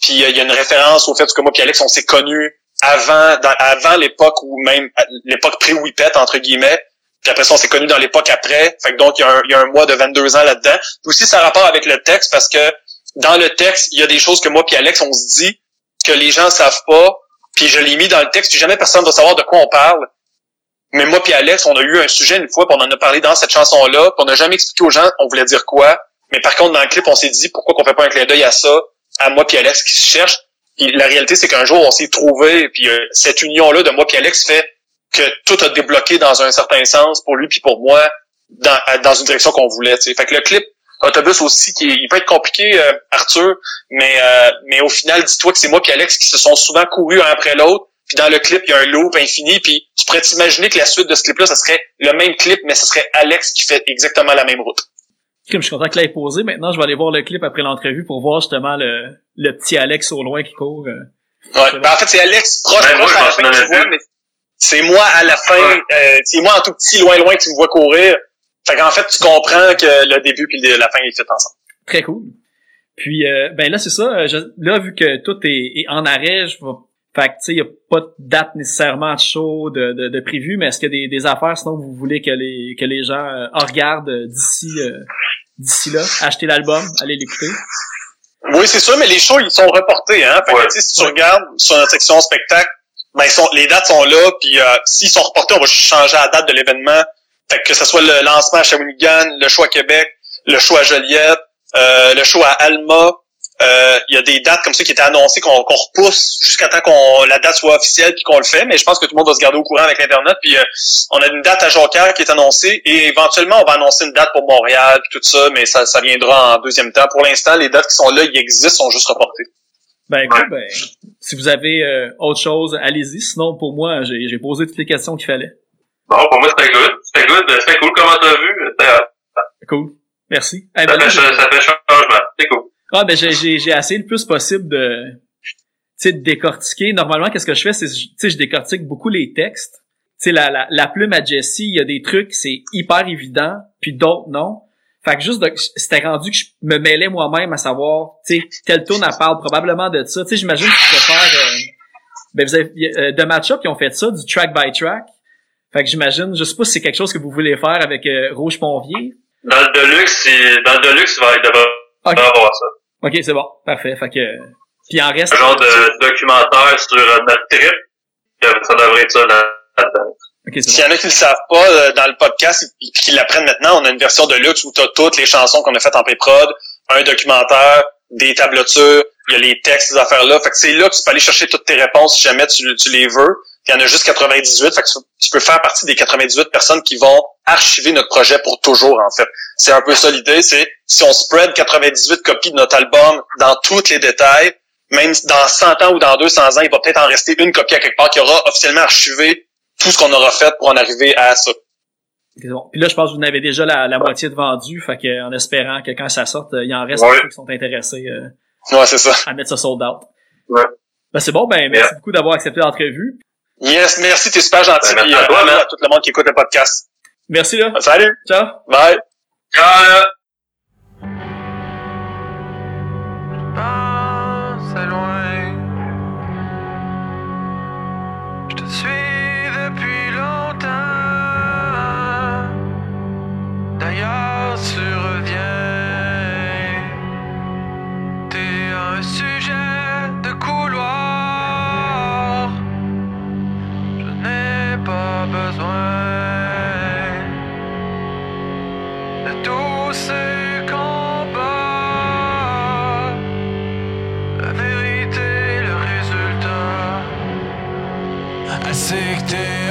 S3: puis euh, il y a une référence au fait que moi puis Alex on s'est connus avant avant l'époque ou même l'époque pré-Whippet entre guillemets puis après ça, on s'est connu dans l'époque après. Fait que donc, il y, a un, mois de 22 ans là-dedans. aussi, ça a rapport avec le texte parce que dans le texte, il y a des choses que moi puis Alex, on se dit que les gens savent pas. Puis je l'ai mis dans le texte, puis jamais personne va savoir de quoi on parle. Mais moi puis Alex, on a eu un sujet une fois, puis on en a parlé dans cette chanson-là, puis on n'a jamais expliqué aux gens on voulait dire quoi. Mais par contre, dans le clip, on s'est dit pourquoi qu'on fait pas un clin d'œil à ça, à moi puis Alex qui se cherche. Puis la réalité, c'est qu'un jour, on s'est trouvé, puis euh, cette union-là de moi puis Alex fait que tout a débloqué dans un certain sens pour lui puis pour moi dans, une direction qu'on voulait. T'sais. Fait que le clip autobus aussi qui il peut être compliqué euh, Arthur mais euh, mais au final dis-toi que c'est moi et Alex qui se sont souvent courus un après l'autre puis dans le clip il y a un loop infini puis tu pourrais t'imaginer que la suite de ce clip là ça serait le même clip mais ce serait Alex qui fait exactement la même route
S1: Comme je suis content que l'ait posé, maintenant je vais aller voir le clip après l'entrevue pour voir justement le, le petit Alex au loin qui court. euh.
S3: Ouais. Ben, en fait, c'est Alex proche,
S4: Ben, moi,
S3: proche
S4: je
S3: à la fin que tu vois, mais c'est moi à la fin,
S4: Ouais.
S3: euh, c'est moi en tout petit, loin, loin, que tu me vois courir. Fait qu'en fait, tu comprends que le début puis la fin, ils fait ensemble.
S1: Très cool. Puis euh, ben là c'est ça. je- là vu que tout est, est en arrêt, je vais. Fait que tu sais, y a pas de date nécessairement de show de, de, de prévu, mais est-ce qu'il y a des, des affaires sinon vous voulez que les que les gens euh, en regardent euh, d'ici euh, d'ici là, acheter l'album, allez l'écouter?
S3: Oui, c'est sûr, mais les shows, ils sont reportés, hein. Fait que,
S4: Ouais.
S3: tu sais, si tu regardes sur notre section spectacle, ben, ils sont, les dates sont là, puis euh, s'ils sont reportés, on va changer la date de l'événement. Fait que, que ce soit le lancement à Shawinigan, le show à Québec, le show à Joliette, euh, le show à Alma, euh, il y a des dates comme ça qui étaient annoncées qu'on qu'on repousse jusqu'à temps qu'on la date soit officielle puis qu'on le fait, mais je pense que tout le monde va se garder au courant avec Internet. Puis euh, on a une date à Jonquière qui est annoncée et éventuellement on va annoncer une date pour Montréal puis tout ça, mais ça, ça viendra en deuxième temps. Pour l'instant, les dates qui sont là, ils existent, sont juste reportées.
S1: Ben écoute, ben si vous avez euh, autre chose, allez-y. Sinon pour moi, j'ai j'ai posé toutes les questions qu'il fallait.
S4: Bon, pour moi, c'était good. C'était good. C'était cool comment t'as vu? C'était hot.
S1: Cool. Merci. Eh ben,
S4: Ça
S1: là,
S4: fait, ça fait changement. C'est cool.
S1: Ah ben j'ai j'ai j'ai essayé le plus possible de tu sais de décortiquer. Normalement qu'est-ce que je fais c'est tu sais je décortique beaucoup les textes. Tu sais la, la la plume à Jesse, il y a des trucs c'est hyper évident puis d'autres non. Fait que juste de- c'était rendu que je me mêlais moi-même à savoir tu sais telle tune elle parle probablement de ça. Tu sais j'imagine que je pourrais faire euh, ben vous avez euh, de match-up qui ont fait ça du track by track. Fait que j'imagine je sais pas si c'est quelque chose que vous voulez faire avec euh, Rouge Ponvier.
S4: Dans le Deluxe, dans le Deluxe, il va,
S1: Ok.
S4: avoir ça.
S1: OK, c'est bon. Parfait. Fait que puis en reste
S4: Un genre de documentaire sur euh, notre trip. Ça devrait être ça dans là-dedans.
S1: OK, c'est
S3: S'il y en a qui ne le savent pas euh, dans le podcast et qui l'apprennent maintenant, on a une version de luxe où tu as toutes les chansons qu'on a faites en pré-prod, un documentaire, des tablatures, il y a les textes, ces affaires-là. Fait que c'est là que tu peux aller chercher toutes tes réponses si jamais tu, tu les veux. Il y en a juste 98. Fait que tu, tu peux faire partie des 98 personnes qui vont archiver notre projet pour toujours, en fait. C'est un peu ça l'idée, c'est si on spread 98 copies de notre album dans tous les détails, même dans 100 ans ou dans 200 ans, il va peut-être en rester une copie à quelque part qui aura officiellement archivé tout ce qu'on aura fait pour en arriver à ça.
S1: C'est bon. Puis là, je pense que vous en avez déjà la, la moitié de vendu, fait que en espérant que quand ça sorte, euh, il en reste
S4: Ouais.
S1: ceux qui sont intéressés euh,
S3: Ouais, c'est ça.
S1: à mettre ça sold out.
S4: Ouais.
S1: Ben c'est bon, ben merci
S4: Yeah.
S1: beaucoup d'avoir accepté l'entrevue.
S3: Yes, merci, t'es super gentil.
S4: Ben, merci
S3: puis,
S4: à
S3: euh,
S4: toi, man.
S3: à tout le monde qui écoute le podcast.
S1: Merci là.
S3: Salut,
S1: Ciao.
S3: bye.
S4: Ciao!
S2: loin. Je te suis depuis longtemps. D'ailleurs, tu reviens. T'es un sujet de couloir. Je n'ai pas besoin cik tie